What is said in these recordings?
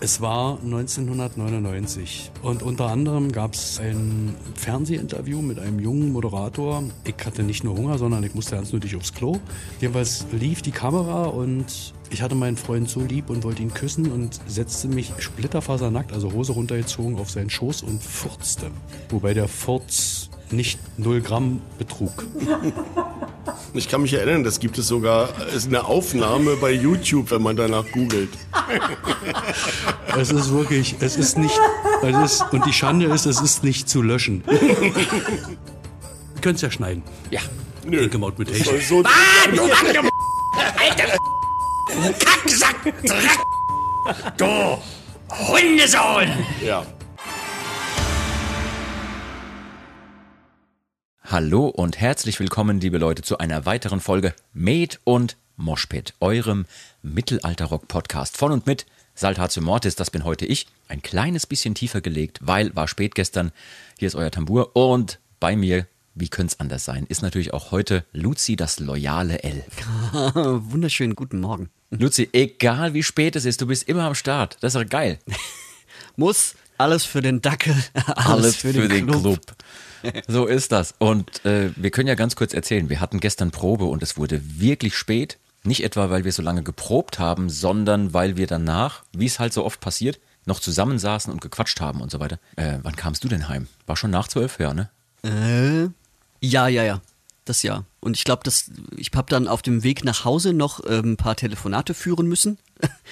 Es war 1999 und unter anderem gab es ein Fernsehinterview mit einem jungen Moderator. Ich hatte nicht nur Hunger, sondern ich musste ganz nötig aufs Klo. Jedenfalls lief die Kamera und ich hatte meinen Freund so lieb und wollte ihn küssen und setzte mich splitterfasernackt, also Hose runtergezogen, auf seinen Schoß und furzte. Wobei der Furz nicht 0 Gramm betrug. Ich kann mich erinnern, das gibt es sogar, ist eine Aufnahme bei YouTube, wenn man danach googelt. Es ist wirklich, es ist nicht, es ist, und die Schande ist, es ist nicht zu löschen. Ihr könnt es ja schneiden. Ja. Nö. Gebaut mit Technik. So, Ah, du du Alter! Kacksack! Dreck! Du Hundesohn! ja. Hallo und herzlich willkommen, liebe Leute, zu einer weiteren Folge Med und Moshpit, eurem Mittelalter-Rock-Podcast von und mit Saltatio Mortis, das bin heute ich, ein kleines bisschen tiefer gelegt, weil war spät gestern, hier ist euer Tambour und bei mir, wie könnte es anders sein, ist natürlich auch heute Luzi, das loyale L. Wunderschönen guten Morgen. Luzi, egal wie spät es ist, du bist immer am Start, das ist doch geil. Muss alles für den Dackel, alles, Alles für, den, Club. So ist das. Und äh, wir können ja ganz kurz erzählen, wir hatten gestern Probe und es wurde wirklich spät. Nicht etwa, weil wir so lange geprobt haben, sondern weil wir danach, wie es halt so oft passiert, noch zusammensaßen und gequatscht haben und so weiter. Äh, wann kamst du denn heim? War schon nach zwölf, ja, ne? Äh, ja, ja, ja. Das ja. Und ich glaube, ich habe dann auf dem Weg nach Hause noch ähm, ein paar Telefonate führen müssen.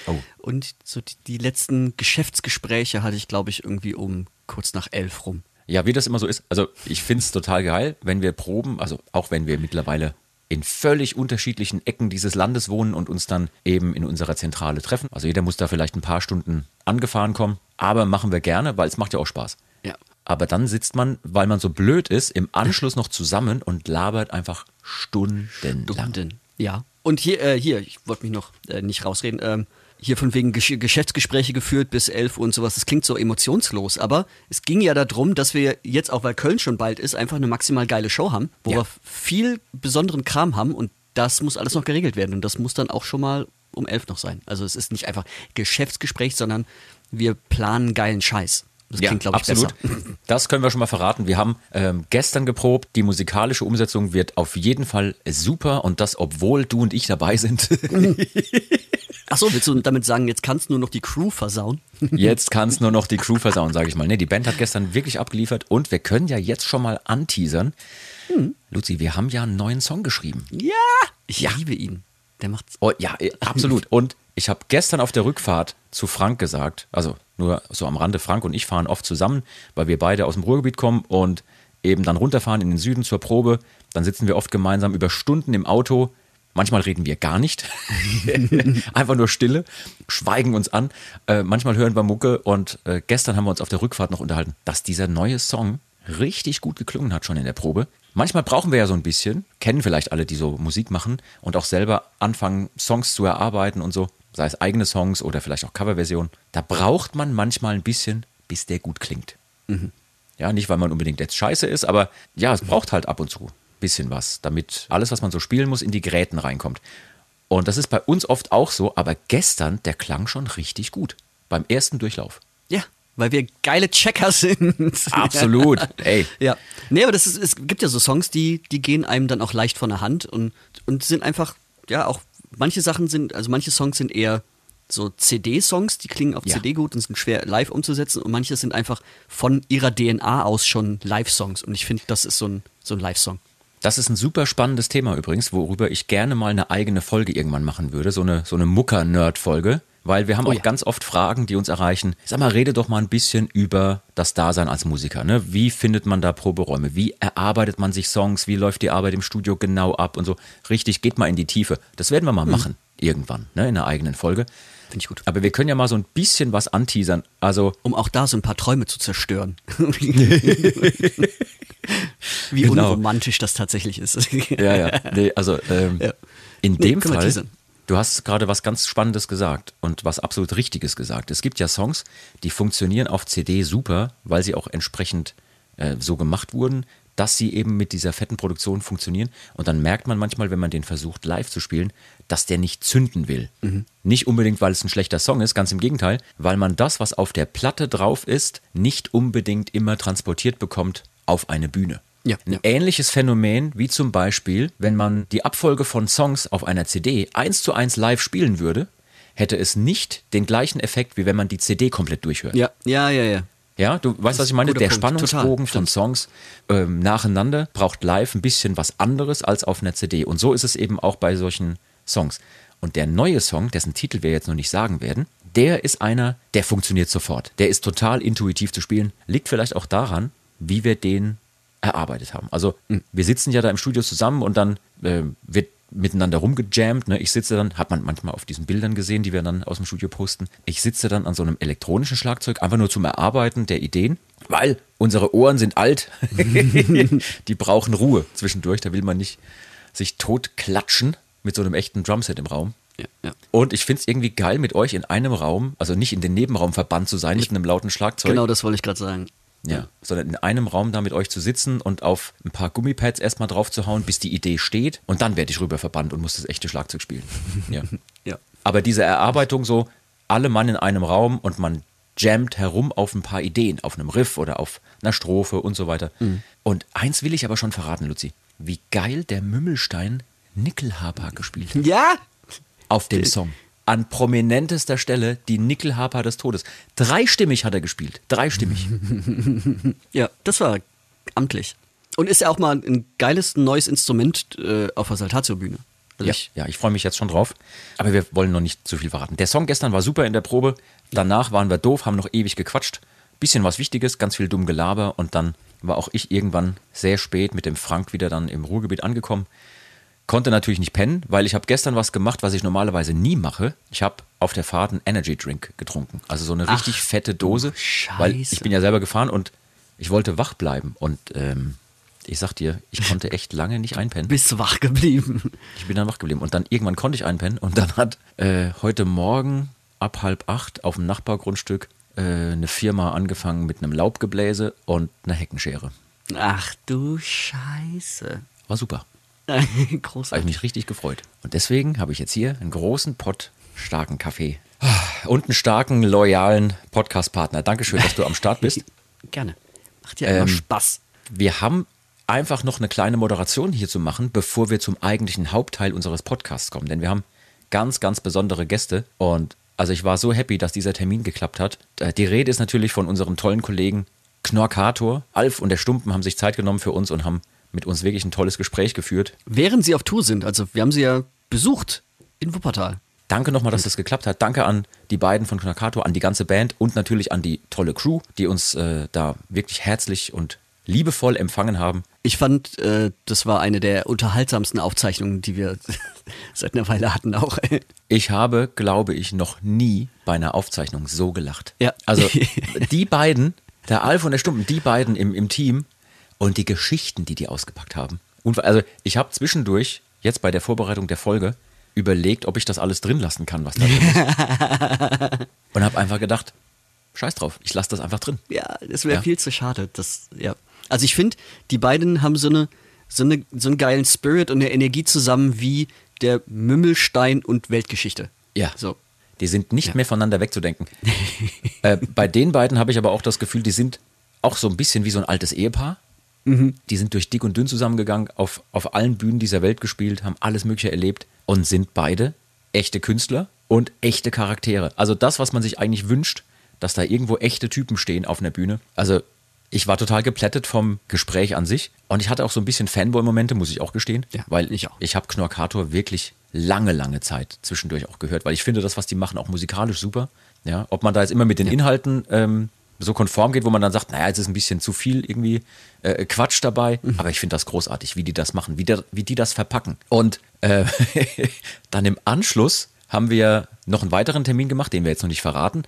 Oh. Und so die, die letzten Geschäftsgespräche hatte ich, glaube ich, irgendwie um kurz nach elf rum. Ja, wie das immer so ist. Also ich find's total geil, wenn wir proben, also auch wenn wir mittlerweile in völlig unterschiedlichen Ecken dieses Landes wohnen und uns dann eben in unserer Zentrale treffen. Also jeder muss da vielleicht ein paar Stunden angefahren kommen, aber machen wir gerne, weil es macht ja auch Spaß. Ja. Aber dann sitzt man, weil man so blöd ist, im Anschluss noch zusammen und labert einfach stundenlang. Stunden. Ja. Und hier, äh, hier, ich wollte mich noch äh, nicht rausreden, ähm, hier von wegen Gesch Geschäftsgespräche geführt bis elf Uhr und sowas. Das klingt so emotionslos, aber es ging ja darum, dass wir jetzt, auch weil Köln schon bald ist, einfach eine maximal geile Show haben, wo Ja. wir viel besonderen Kram haben und das muss alles noch geregelt werden und das muss dann auch schon mal um elf noch sein. Also es ist nicht einfach Geschäftsgespräch, sondern wir planen geilen Scheiß. Das klingt, glaube ich, absolut. besser. Das können wir schon mal verraten. Wir haben ähm, gestern geprobt. Die musikalische Umsetzung wird auf jeden Fall super und das, obwohl du und ich dabei sind. Achso, willst du damit sagen, jetzt kannst du nur noch die Crew versauen? Jetzt kann es nur noch die Crew versauen, sage ich mal. Nee, die Band hat gestern wirklich abgeliefert und wir können ja jetzt schon mal anteasern. Hm. Luzi, wir haben ja einen neuen Song geschrieben. Ja! Ich liebe ihn. Der macht's. Oh, ja, eh, absolut. Und ich habe gestern auf der Rückfahrt zu Frank gesagt, also nur so am Rande, Frank und ich fahren oft zusammen, weil wir beide aus dem Ruhrgebiet kommen und eben dann runterfahren in den Süden zur Probe. Dann sitzen wir oft gemeinsam über Stunden im Auto. Manchmal reden wir gar nicht. Einfach nur Stille, schweigen uns an. Äh, manchmal hören wir Mucke und äh, gestern haben wir uns auf der Rückfahrt noch unterhalten, dass dieser neue Song richtig gut geklungen hat schon in der Probe. Manchmal brauchen wir ja so ein bisschen, kennen vielleicht alle, die so Musik machen und auch selber anfangen, Songs zu erarbeiten und so, sei es eigene Songs oder vielleicht auch Coverversionen. Da braucht man manchmal ein bisschen, bis der gut klingt. Ja, nicht, weil man unbedingt jetzt scheiße ist, aber ja, es braucht halt ab und zu bisschen was, damit alles, was man so spielen muss, in die Gräten reinkommt. Und das ist bei uns oft auch so, aber gestern, der klang schon richtig gut. Beim ersten Durchlauf. Ja, weil wir geile Checker sind. Absolut. Ey, Ja. Nee, aber das ist, es gibt ja so Songs, die, die gehen einem dann auch leicht von der Hand und, und sind einfach, ja, auch manche Sachen sind, also manche Songs sind eher so CD-Songs, die klingen auf Ja. CD gut und sind schwer live umzusetzen und manche sind einfach von ihrer DNA aus schon Live-Songs und ich finde, das ist so ein, so ein Live-Song. Das ist ein super spannendes Thema übrigens, worüber ich gerne mal eine eigene Folge irgendwann machen würde, so eine, so eine Mucker-Nerd-Folge, weil wir haben Oh auch ja. ganz oft Fragen, die uns erreichen. Sag mal, rede doch mal ein bisschen über das Dasein als Musiker. Ne? Wie findet man da Proberäume? Wie erarbeitet man sich Songs? Wie läuft die Arbeit im Studio genau ab und so? Richtig, geht mal in die Tiefe. Das werden wir mal machen, irgendwann, ne? in einer eigenen Folge. Finde ich gut. Aber wir können ja mal so ein bisschen was anteasern. Also, Um auch da so ein paar Träume zu zerstören. Wie Genau. unromantisch das tatsächlich ist. ja, ja, nee, also ähm, Ja. in Nee, dem Fall. Du hast gerade was ganz Spannendes gesagt und was absolut Richtiges gesagt. Es gibt ja Songs, die funktionieren auf CD super, weil sie auch entsprechend äh, so gemacht wurden, dass sie eben mit dieser fetten Produktion funktionieren. Und dann merkt man manchmal, wenn man den versucht live zu spielen, dass der nicht zünden will. Nicht unbedingt, weil es ein schlechter Song ist, ganz im Gegenteil, weil man das, was auf der Platte drauf ist, nicht unbedingt immer transportiert bekommt auf eine Bühne. Ja, Ein ja. ähnliches Phänomen wie zum Beispiel, wenn man die Abfolge von Songs auf einer CD eins zu eins live spielen würde, hätte es nicht den gleichen Effekt, wie wenn man die CD komplett durchhört. Ja, ja, ja, ja. Ja, du weißt, was ich meine? Der Punkt. Spannungsbogen Total, von Songs ähm, nacheinander braucht live ein bisschen was anderes als auf einer CD. Und so ist es eben auch bei solchen Songs. Und der neue Song, dessen Titel wir jetzt noch nicht sagen werden, der ist einer, der funktioniert sofort. Der ist total intuitiv zu spielen. Liegt vielleicht auch daran, wie wir den erarbeitet haben. Also wir sitzen ja da im Studio zusammen und dann äh, wird miteinander rumgejammt. Ne? Ich sitze dann, hat man manchmal auf diesen Bildern gesehen, die wir dann aus dem Studio posten. Ich sitze dann an so einem elektronischen Schlagzeug, einfach nur zum Erarbeiten der Ideen, weil unsere Ohren sind alt. die brauchen Ruhe zwischendurch. Da will man nicht sich totklatschen mit so einem echten Drumset im Raum. ja, ja. Und ich finde es irgendwie geil, mit euch in einem Raum, also nicht in den Nebenraum verbannt zu sein mit einem lauten Schlagzeug. Genau das wollte ich gerade sagen. Ja, sondern in einem Raum da mit euch zu sitzen und auf ein paar Gummipads erstmal drauf zu hauen, bis die Idee steht und dann werde ich rüber verbannt und muss das echte Schlagzeug spielen. Ja. Ja. Aber diese Erarbeitung so, alle Mann in einem Raum und man jammt herum auf ein paar Ideen, auf einem Riff oder auf einer Strophe und so weiter. Und eins will ich aber schon verraten, Luzi, wie geil der Mümmelstein Nickelharper gespielt hat Ja? auf dem Song. An prominentester Stelle die Nickelharper des Todes. Dreistimmig hat er gespielt. Dreistimmig. Ja, das war amtlich. Und ist ja auch mal ein geiles neues Instrument äh, auf der Saltatio-Bühne. Ja, ich- ja, ich freue mich jetzt schon drauf. Aber wir wollen noch nicht zu viel verraten. Der Song gestern war super in der Probe. Danach waren wir doof, haben noch ewig gequatscht. Bisschen was Wichtiges, ganz viel dumm Gelaber. Und dann war auch ich irgendwann sehr spät mit dem Frank wieder dann im Ruhrgebiet angekommen. Konnte natürlich nicht pennen, weil ich habe gestern was gemacht, was ich normalerweise nie mache. Ich habe auf der Fahrt einen Energy Drink getrunken. Also so eine richtig fette Dose. Weil ich Scheiße. bin ja selber gefahren und ich wollte wach bleiben. Und ähm, ich sag dir, ich konnte echt lange nicht einpennen. Bist wach geblieben. Ich bin dann wach geblieben und dann irgendwann konnte ich einpennen und dann hat äh, heute Morgen ab halb acht auf dem Nachbargrundstück äh, eine Firma angefangen mit einem Laubgebläse und einer Heckenschere. Ach du Scheiße. War super. Habe ich Großartig. mich richtig gefreut. Und deswegen habe ich jetzt hier einen großen Pott starken Kaffee und einen starken, loyalen Podcast-Partner. Dankeschön, dass du am Start bist. Gerne. Macht ja immer Ähm, Spaß. Wir haben einfach noch eine kleine Moderation hier zu machen, bevor wir zum eigentlichen Hauptteil unseres Podcasts kommen. Denn wir haben ganz, ganz besondere Gäste. Und also ich war so happy, dass dieser Termin geklappt hat. Äh, Die Rede ist natürlich von unserem tollen Kollegen Knorkator. Alf und der Stumpen haben sich Zeit genommen für uns und haben mit uns wirklich ein tolles Gespräch geführt. Während sie auf Tour sind, also wir haben sie ja besucht in Wuppertal. Danke nochmal, dass das geklappt hat. Danke an die beiden von Knorkator, an die ganze Band und natürlich an die tolle Crew, die uns äh, da wirklich herzlich und liebevoll empfangen haben. Ich fand, äh, das war eine der unterhaltsamsten Aufzeichnungen, die wir seit einer Weile hatten auch. Ich habe, glaube ich, noch nie bei einer Aufzeichnung so gelacht. Ja. Also die beiden, der Alf und der Stumpen, die beiden im, im Team und die Geschichten, die die ausgepackt haben. Und also ich habe zwischendurch, jetzt bei der Vorbereitung der Folge, überlegt, ob ich das alles drin lassen kann, was da drin ist. und habe einfach gedacht, scheiß drauf, ich lasse das einfach drin. Ja, das wäre Ja. viel zu schade. Das, ja. Also ich finde, die beiden haben so, eine, so, eine, so einen geilen Spirit und eine Energie zusammen wie der Mümmelstein und Weltgeschichte. Ja. So. Die sind nicht Ja. mehr voneinander wegzudenken. äh, bei den beiden habe ich aber auch das Gefühl, die sind auch so ein bisschen wie so ein altes Ehepaar. Die sind durch dick und dünn zusammengegangen, auf, auf allen Bühnen dieser Welt gespielt, haben alles Mögliche erlebt und sind beide echte Künstler und echte Charaktere. Also das, was man sich eigentlich wünscht, dass da irgendwo echte Typen stehen auf einer Bühne. Also ich war total geplättet vom Gespräch an sich und ich hatte auch so ein bisschen Fanboy-Momente, muss ich auch gestehen, Ja, weil ich auch. ich habe Knorkator wirklich lange, lange Zeit zwischendurch auch gehört, weil ich finde das, was die machen, auch musikalisch super. Ja, ob man da jetzt immer mit den Inhalten ähm, so konform geht, wo man dann sagt, naja, jetzt ist ein bisschen zu viel irgendwie äh, Quatsch dabei, Mhm. aber ich finde das großartig, wie die das machen, wie, der, wie die das verpacken. Und äh, dann im Anschluss haben wir noch einen weiteren Termin gemacht, den wir jetzt noch nicht verraten,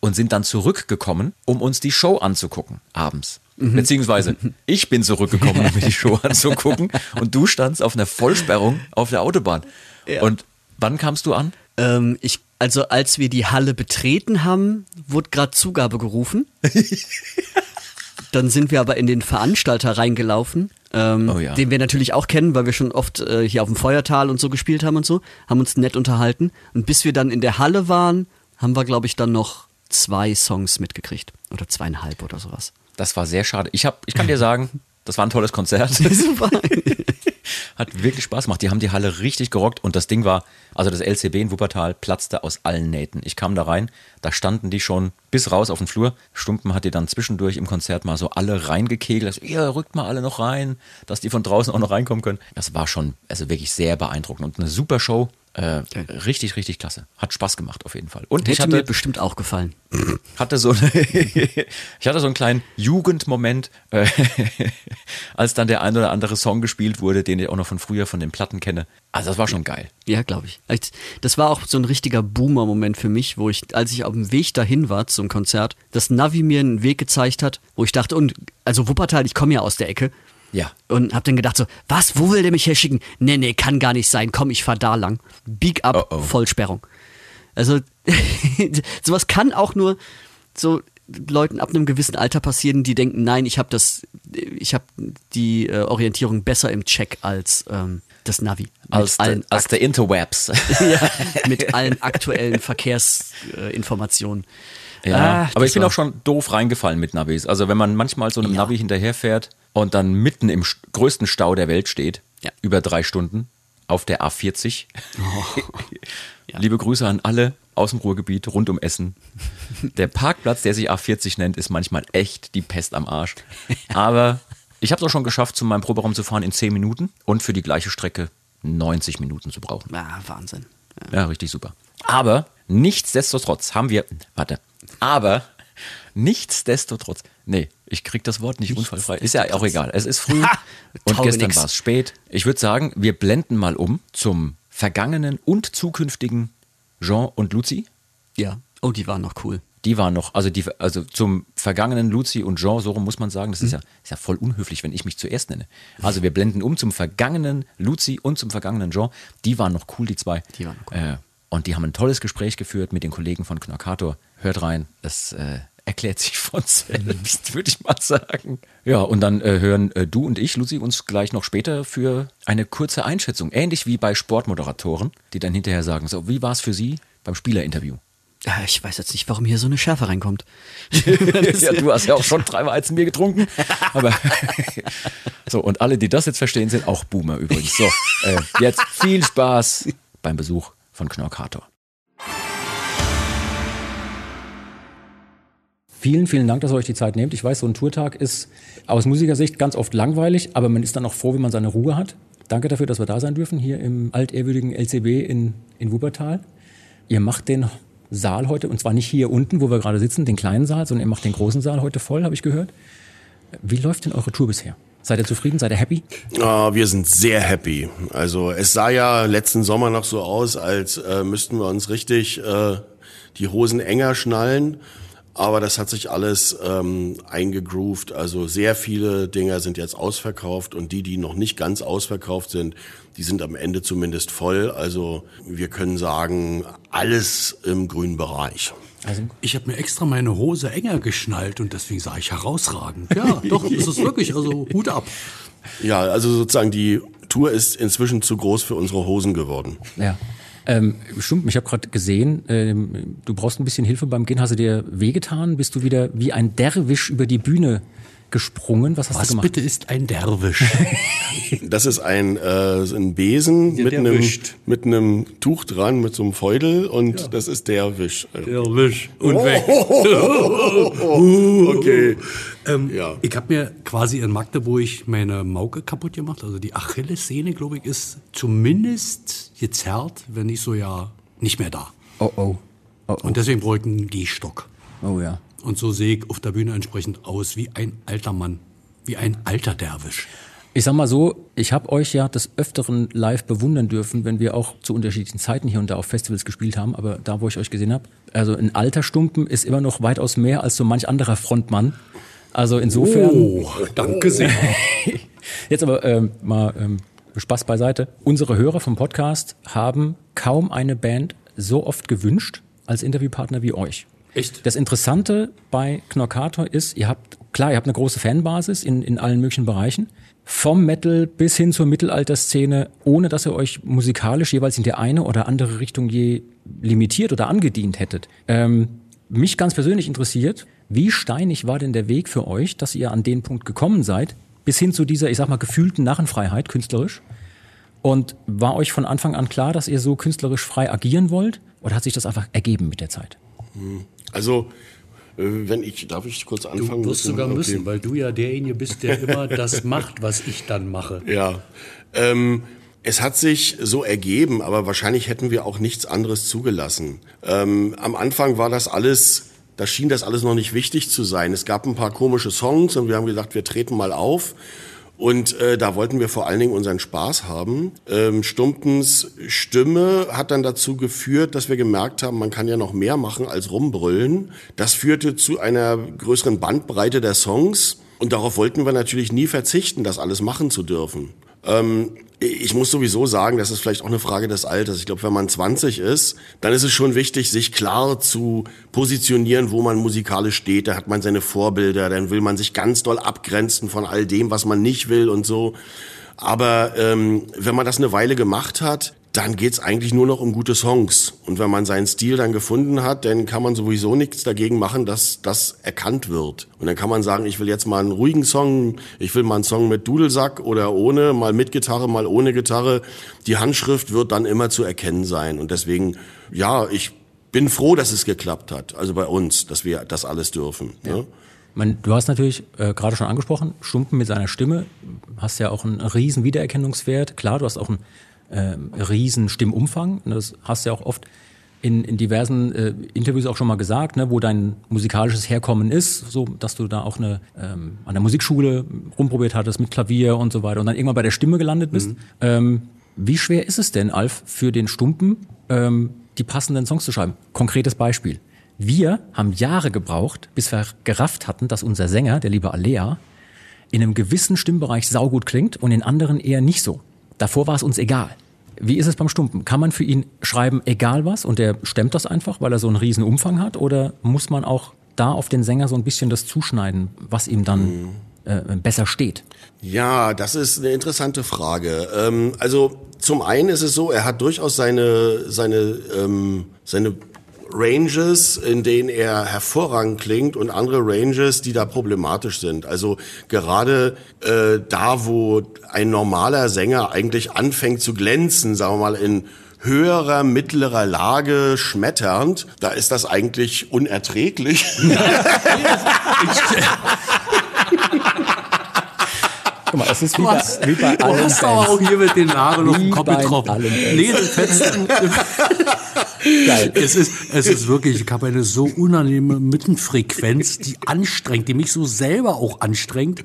und sind dann zurückgekommen, um uns die Show anzugucken, abends. Mhm. Beziehungsweise ich bin zurückgekommen, um mir die Show anzugucken und du standst auf einer Vollsperrung auf der Autobahn. Ja. Und Wann kamst du an? Ähm, ich, also als wir die Halle betreten haben, wurde gerade Zugabe gerufen. Dann sind wir aber in den Veranstalter reingelaufen, ähm, Oh ja. den wir natürlich auch kennen, weil wir schon oft äh, hier auf dem Feuertal und so gespielt haben und so, haben uns nett unterhalten. Und bis wir dann in der Halle waren, haben wir, glaube ich, dann noch zwei Songs mitgekriegt. Oder zweieinhalb oder sowas. Das war sehr schade. Ich, hab, ich kann dir sagen, das war ein tolles Konzert. Super. Hat wirklich Spaß gemacht. Die haben die Halle richtig gerockt und das Ding war, also das LCB in Wuppertal platzte aus allen Nähten. Ich kam da rein, da standen die schon bis raus auf den Flur. Stumpen hat die dann zwischendurch im Konzert mal so alle reingekegelt. Also, ihr rückt mal alle noch rein, dass die von draußen auch noch reinkommen können. Das war schon, also wirklich sehr beeindruckend und eine super Show. Äh, richtig, richtig klasse. Hat Spaß gemacht auf jeden Fall. Und ich Hätte mir hatte, bestimmt auch gefallen. hatte so ich hatte so einen kleinen Jugendmoment, äh, als dann der ein oder andere Song gespielt wurde, den ich auch noch von früher von den Platten kenne. Also das war schon geil. Ja, glaube ich. Das war auch so ein richtiger Boomer-Moment für mich, wo ich, als ich auf dem Weg dahin war zum Konzert, das Navi mir einen Weg gezeigt hat, wo ich dachte, und also Wuppertal, ich komme ja aus der Ecke. Ja. Und hab dann gedacht so, was, wo will der mich herschicken? Nee, nee, kann gar nicht sein. Komm, ich fahr da lang. Bieg up, Oh, oh. Vollsperrung. Also, sowas kann auch nur so Leuten ab einem gewissen Alter passieren, die denken, nein, ich habe das, ich habe die äh, Orientierung besser im Check als ähm, das Navi. Als, de, als der Interwebs. ja, mit allen aktuellen Verkehrsinformationen. Ja, Ah, aber ich bin auch schon doof reingefallen mit Navis. Also wenn man manchmal so einem Ja. Navi hinterherfährt und dann mitten im größten Stau der Welt steht, Ja. über drei Stunden auf der A40. Oh. Liebe Grüße an alle aus dem Ruhrgebiet rund um Essen. Der Parkplatz, der sich A40 nennt, ist manchmal echt die Pest am Arsch. Aber ich habe es auch schon geschafft, zu meinem Proberaum zu fahren in 10 Minuten und für die gleiche Strecke 90 Minuten zu brauchen. Ah, Wahnsinn. Ja, richtig super. Aber nichtsdestotrotz haben wir, warte, aber nichtsdestotrotz, nee, ich krieg das Wort nicht unfallfrei. Ist ja auch egal. Es ist früh und gestern war es spät. Ich würde sagen, wir blenden mal um zum vergangenen und zukünftigen Jean und Luzi. Ja. Oh, die waren noch cool. Die waren noch, also, die, also zum vergangenen Luzi und Jean, so rum muss man sagen, das Mhm. ist, ja, ist ja voll unhöflich, wenn ich mich zuerst nenne. Also wir blenden um zum vergangenen Luzi und zum vergangenen Jean. Die waren noch cool, die zwei. Die waren noch cool. Äh, und die haben ein tolles Gespräch geführt mit den Kollegen von Knorkator. Hört rein, das äh, erklärt sich von selbst, würde ich mal sagen. Ja, und dann äh, hören äh, du und ich, Luzi, uns gleich noch später für eine kurze Einschätzung. Ähnlich wie bei Sportmoderatoren, die dann hinterher sagen, so, wie war es für Sie beim Spielerinterview? Ah, Ich weiß jetzt nicht, warum hier so eine Schärfe reinkommt. ja, du hast ja auch schon drei Weizenbier getrunken. Aber so, und alle, die das jetzt verstehen, sind auch Boomer übrigens. So, äh, jetzt viel Spaß beim Besuch von Knorkator. Vielen, vielen Dank, dass ihr euch die Zeit nehmt. Ich weiß, so ein Tourtag ist aus Musikersicht ganz oft langweilig, aber man ist dann auch froh, wenn man seine Ruhe hat. Danke dafür, dass wir da sein dürfen, hier im altehrwürdigen LCB in, in Wuppertal. Ihr macht den Saal heute, und zwar nicht hier unten, wo wir gerade sitzen, den kleinen Saal, sondern ihr macht den großen Saal heute voll, habe ich gehört. Wie läuft denn eure Tour bisher? Seid ihr zufrieden? Seid ihr happy? Ah, wir sind sehr happy. Also es sah ja letzten Sommer noch so aus, als äh, müssten wir uns richtig äh, die Hosen enger schnallen. Aber das hat sich alles ähm, eingegroovt. Also sehr viele Dinger sind jetzt ausverkauft und die, die noch nicht ganz ausverkauft sind, die sind am Ende zumindest voll. Also wir können sagen, alles im grünen Bereich. Also, Ich habe mir extra meine Hose enger geschnallt und deswegen sah ich herausragend. Ja, doch, ist es wirklich. Also Hut ab. Ja, also sozusagen die Tour ist inzwischen zu groß für unsere Hosen geworden. ja. Ähm, stimmt, ich habe gerade gesehen, ähm, du brauchst ein bisschen Hilfe beim Gehen. Hast du dir wehgetan? Bist du wieder wie ein Derwisch über die Bühne gesprungen? Was hast Was du gemacht? bitte ist ein Derwisch? Das ist ein, äh, ein Besen mit, der einem, mit einem Tuch dran, mit so einem Feudel und das ist der Wisch. Derwisch. Und weg. Okay. Ähm, Ja. Ich habe mir quasi in Magdeburg meine Mauke kaputt gemacht. Also die Achillessehne, glaube ich, ist zumindest gezerrt, wenn nicht so ja nicht mehr da. Oh, oh. Oh, oh. Und deswegen brauche ich einen Gehstock. oh ja. Und so sehe ich auf der Bühne entsprechend aus wie ein alter Mann. Wie ein alter Derwisch. Ich sag mal so, ich habe euch ja des Öfteren live bewundern dürfen, wenn wir auch zu unterschiedlichen Zeiten hier und da auf Festivals gespielt haben, aber da, wo ich euch gesehen habe, also ein alter Stumpen ist immer noch weitaus mehr als so manch anderer Frontmann. Also insofern, Oh, danke sehr. jetzt aber ähm, mal ähm, Spaß beiseite. Unsere Hörer vom Podcast haben kaum eine Band so oft gewünscht als Interviewpartner wie euch. Echt? Das Interessante bei Knorkator ist, ihr habt, klar, ihr habt eine große Fanbasis in, in allen möglichen Bereichen. Vom Metal bis hin zur Mittelalterszene, ohne dass ihr euch musikalisch jeweils in die eine oder andere Richtung je limitiert oder angedient hättet. Ähm, mich ganz persönlich interessiert, wie steinig war denn der Weg für euch, dass ihr an den Punkt gekommen seid, bis hin zu dieser, ich sag mal, gefühlten Narrenfreiheit künstlerisch? Und war euch von Anfang an klar, dass ihr so künstlerisch frei agieren wollt? Oder hat sich das einfach ergeben mit der Zeit? Also, äh, wenn ich, darf ich kurz anfangen? Du wirst sogar Okay. müssen, weil du ja derjenige bist, der immer das macht, was ich dann mache. Ja. Ähm, es hat sich so ergeben, aber wahrscheinlich hätten wir auch nichts anderes zugelassen. Ähm, am Anfang war das alles, da schien das alles noch nicht wichtig zu sein. Es gab ein paar komische Songs und wir haben gesagt, wir treten mal auf. Und äh, da wollten wir vor allen Dingen unseren Spaß haben. Ähm, Stumpens Stimme hat dann dazu geführt, dass wir gemerkt haben, man kann ja noch mehr machen als rumbrüllen. Das führte zu einer größeren Bandbreite der Songs. Und darauf wollten wir natürlich nie verzichten, das alles machen zu dürfen. Ähm, ich muss sowieso sagen, das ist vielleicht auch eine Frage des Alters. Ich glaube, wenn man 20 ist, dann ist es schon wichtig, sich klar zu positionieren, wo man musikalisch steht. Da hat man seine Vorbilder, dann will man sich ganz doll abgrenzen von all dem, was man nicht will und so. Aber ähm, wenn man das eine Weile gemacht hat, dann geht's eigentlich nur noch um gute Songs. Und wenn man seinen Stil dann gefunden hat, dann kann man sowieso nichts dagegen machen, dass das erkannt wird. Und dann kann man sagen, ich will jetzt mal einen ruhigen Song, ich will mal einen Song mit Dudelsack oder ohne, mal mit Gitarre, mal ohne Gitarre. Die Handschrift wird dann immer zu erkennen sein. Und deswegen, ja, ich bin froh, dass es geklappt hat. Also bei uns, dass wir das alles dürfen. Ne? Man, du hast natürlich äh, gerade schon angesprochen, Stumpen mit seiner Stimme, hast ja auch einen riesen Wiedererkennungswert. Klar, du hast auch einen ähm, riesen Stimmumfang. Das hast du ja auch oft in, in diversen äh, Interviews auch schon mal gesagt, ne, wo dein musikalisches Herkommen ist, so dass du da auch eine ähm, an der Musikschule rumprobiert hattest mit Klavier und so weiter und dann irgendwann bei der Stimme gelandet bist. Ähm, wie schwer ist es denn, Alf, für den Stumpen ähm, die passenden Songs zu schreiben? Konkretes Beispiel. Wir haben Jahre gebraucht, bis wir gerafft hatten, dass unser Sänger, der liebe Alea, in einem gewissen Stimmbereich saugut klingt und in anderen eher nicht so. Davor war es uns egal. Wie ist es beim Stumpen? Kann man für ihn schreiben, egal was, und der stemmt das einfach, weil er so einen riesen Umfang hat? Oder muss man auch da auf den Sänger so ein bisschen das zuschneiden, was ihm dann äh, besser steht? Ja, das ist eine interessante Frage. Ähm, also zum einen ist es so, er hat durchaus seine seine ähm, seine Ranges, in denen er hervorragend klingt und andere Ranges, die da problematisch sind. Also gerade äh, da, wo ein normaler Sänger eigentlich anfängt zu glänzen, sagen wir mal in höherer, mittlerer Lage schmetternd, da ist das eigentlich unerträglich. Guck mal, es ist wie bei, wie bei Du allen hast aber auch hier mit den Haaren auf den Kopf getroffen. Nee, das Fetzen. Geil. Es ist, es ist wirklich, ich habe eine so unangenehme Mittenfrequenz, die anstrengt, die mich so selber auch anstrengt.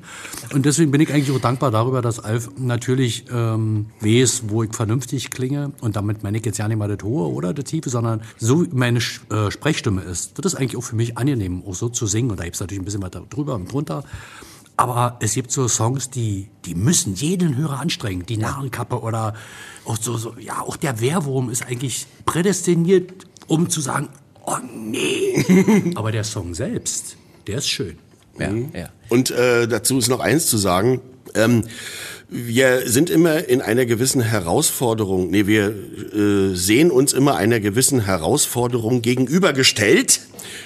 Und deswegen bin ich eigentlich auch dankbar darüber, dass Alf natürlich ähm, weiß, wo ich vernünftig klinge. Und damit meine ich jetzt ja nicht mal das Hohe oder das Tiefe, sondern so wie meine äh, Sprechstimme ist. Das ist eigentlich auch für mich angenehm, auch so zu singen. Und da gibt's natürlich ein bisschen weiter drüber und drunter. Aber es gibt so Songs, die, die müssen jeden Hörer anstrengen. Die Narrenkappe oder auch so, so, ja, auch der Wehrwurm ist eigentlich prädestiniert, um zu sagen, oh nee. Aber der Song selbst, der ist schön. Ja, ja. Und äh, dazu ist noch eins zu sagen. Ähm, wir sind immer in einer gewissen Herausforderung, nee, wir äh, sehen uns immer einer gewissen Herausforderung gegenübergestellt,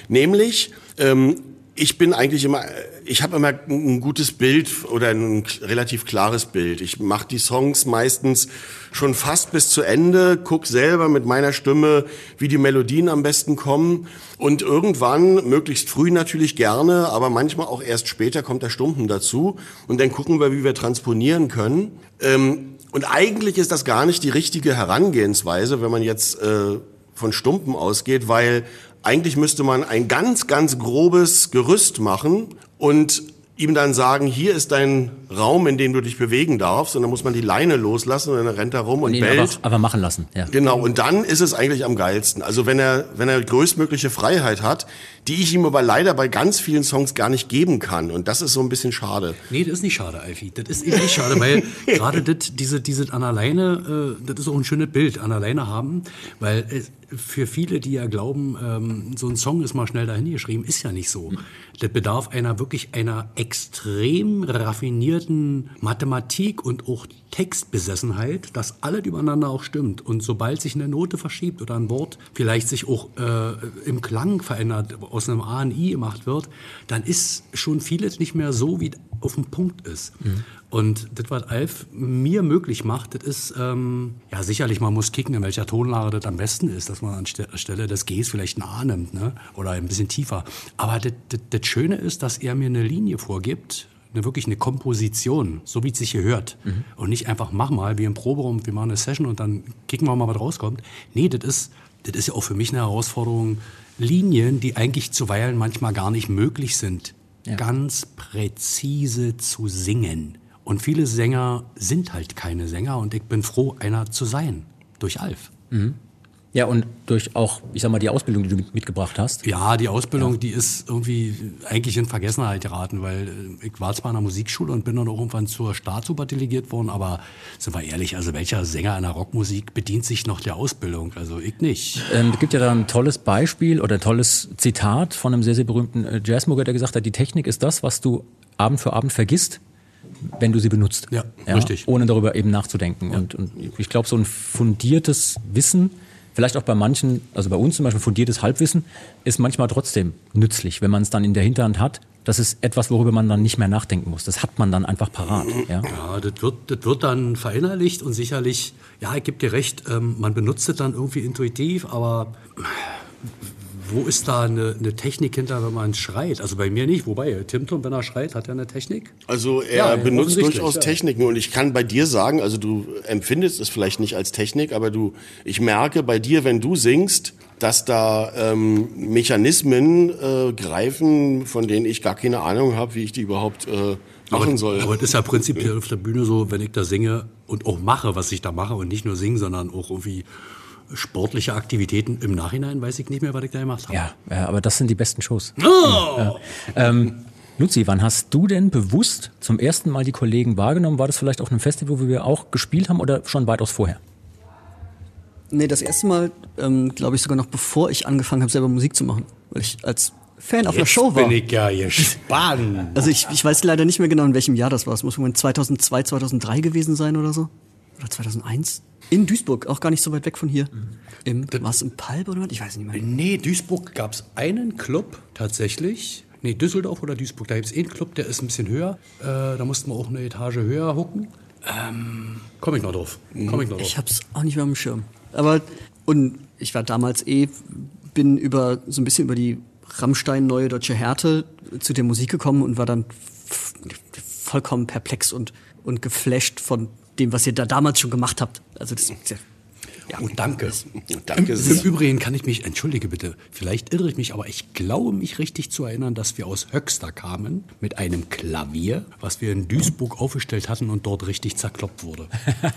nämlich ähm, ich bin eigentlich immer, ich habe immer ein gutes Bild oder ein relativ klares Bild. Ich mache die Songs meistens schon fast bis zu Ende, guck selber mit meiner Stimme, wie die Melodien am besten kommen und irgendwann, möglichst früh natürlich gerne, aber manchmal auch erst später kommt der Stumpen dazu und dann gucken wir, wie wir transponieren können. Ähm, und eigentlich ist das gar nicht die richtige Herangehensweise, wenn man jetzt äh, von Stumpen ausgeht, weil eigentlich müsste man ein ganz, ganz grobes Gerüst machen und ihm dann sagen, hier ist dein Raum, in dem du dich bewegen darfst. Und dann muss man die Leine loslassen und dann rennt er rum und, ihn bellt. einfach, einfach machen lassen. Ja. Genau, und dann ist es eigentlich am geilsten. Also wenn er, wenn er größtmögliche Freiheit hat, die ich ihm aber leider bei ganz vielen Songs gar nicht geben kann. Und das ist so ein bisschen schade. Nee, das ist nicht schade, Alfie. Das ist eben nicht schade, weil gerade das, diese, diese an alleine, äh, das ist auch ein schönes Bild, an alleine haben, weil es, für viele, die ja glauben, ähm, so ein Song ist mal schnell dahin geschrieben, ist ja nicht so. Das bedarf einer wirklich einer extrem raffinierten Mathematik und auch Textbesessenheit, dass alles übereinander auch stimmt. Und sobald sich eine Note verschiebt oder ein Wort vielleicht sich auch äh, im Klang verändert, aus einem A ein I gemacht wird, dann ist schon vieles nicht mehr so, wie auf dem Punkt ist. Und das, was Alf mir möglich macht, das ist, ähm, ja sicherlich, man muss kicken, in welcher Tonlage das am besten ist, dass man anstelle des Gs vielleicht ein A nimmt, ne? oder ein bisschen tiefer. Aber das, das, das Schöne ist, dass er mir eine Linie vorgibt, eine wirklich eine Komposition, so wie es sich hier hört. Und nicht einfach, mach mal, wie im Proberaum, wir machen eine Session und dann kicken wir mal, was rauskommt. Nee, das ist, das ist ja auch für mich eine Herausforderung, Linien, die eigentlich zuweilen manchmal gar nicht möglich sind, ganz präzise zu singen. Und viele Sänger sind halt keine Sänger und ich bin froh, einer zu sein. Durch Alf. Ja, und durch auch, ich sag mal, die Ausbildung, die du mit, mitgebracht hast. Ja, die Ausbildung, die ist irgendwie eigentlich in Vergessenheit geraten, weil äh, ich war zwar in der Musikschule und bin dann auch irgendwann zur Staatsoper delegiert worden, aber sind wir ehrlich, also welcher Sänger in der Rockmusik bedient sich noch der Ausbildung? Also ich nicht. Ähm, es gibt ja da ein tolles Beispiel oder ein tolles Zitat von einem sehr, sehr berühmten äh, Jazzmusiker, der gesagt hat, die Technik ist das, was du Abend für Abend vergisst, wenn du sie benutzt. Ja, richtig. Ohne darüber eben nachzudenken. Und, und ich glaube, so ein fundiertes Wissen, vielleicht auch bei manchen, also bei uns zum Beispiel fundiertes Halbwissen, ist manchmal trotzdem nützlich, wenn man es dann in der Hinterhand hat. Das ist etwas, worüber man dann nicht mehr nachdenken muss. Das hat man dann einfach parat. Ja? Ja, das wird, das wird dann verinnerlicht und sicherlich, ja, ich gebe dir recht, ähm, man benutzt es dann irgendwie intuitiv, aber wo ist da eine, eine Technik hinter, wenn man schreit? Also bei mir nicht, wobei, Tim Tom, wenn er schreit, hat er eine Technik? Also er Ja, benutzt durchaus ja. Techniken und ich kann bei dir sagen, also du empfindest es vielleicht nicht als Technik, aber du, ich merke bei dir, wenn du singst, dass da ähm, Mechanismen äh, greifen, von denen ich gar keine Ahnung habe, wie ich die überhaupt äh, machen soll. Aber es ist ja prinzipiell auf der Bühne so, wenn ich da singe und auch mache, was ich da mache und nicht nur singen, sondern auch irgendwie sportliche Aktivitäten im Nachhinein, weiß ich nicht mehr, was ich da gemacht habe. Ja, aber das sind die besten Shows. Oh! Ja. Ähm, Luzi, wann hast du denn bewusst zum ersten Mal die Kollegen wahrgenommen? War das vielleicht auf einem Festival, wo wir auch gespielt haben oder schon weitaus vorher? Nee, das erste Mal, ähm, glaube ich, sogar noch bevor ich angefangen habe, selber Musik zu machen. Weil ich als Fan auf einer Show war. bin ich ja gespannt. Also ich, ich weiß leider nicht mehr genau, in welchem Jahr das war. Es muss irgendwann 2002, 2003 gewesen sein oder so. Oder 2001. In Duisburg, auch gar nicht so weit weg von hier. Im, war es im Palb oder was? Ich weiß nicht mehr. Nee, Duisburg gab es einen Club tatsächlich. Nee, Düsseldorf oder Duisburg. Da gibt es einen Club, der ist ein bisschen höher. Äh, da mussten wir auch eine Etage höher hucken. Ähm, komm ich noch drauf. Komm ich noch drauf. Ich hab's auch nicht mehr am Schirm. Aber, und ich war damals eh, bin über, so ein bisschen über die Rammstein Neue Deutsche Härte zu der Musik gekommen und war dann vollkommen perplex und, und geflasht von dem, was ihr da damals schon gemacht habt. Also das, ja, Oh, danke. Danke. Im, Im Übrigen kann ich mich, entschuldige bitte, vielleicht irre ich mich, aber ich glaube mich richtig zu erinnern, dass wir aus Höxter kamen mit einem Klavier, was wir in Duisburg aufgestellt hatten und dort richtig zerkloppt wurde.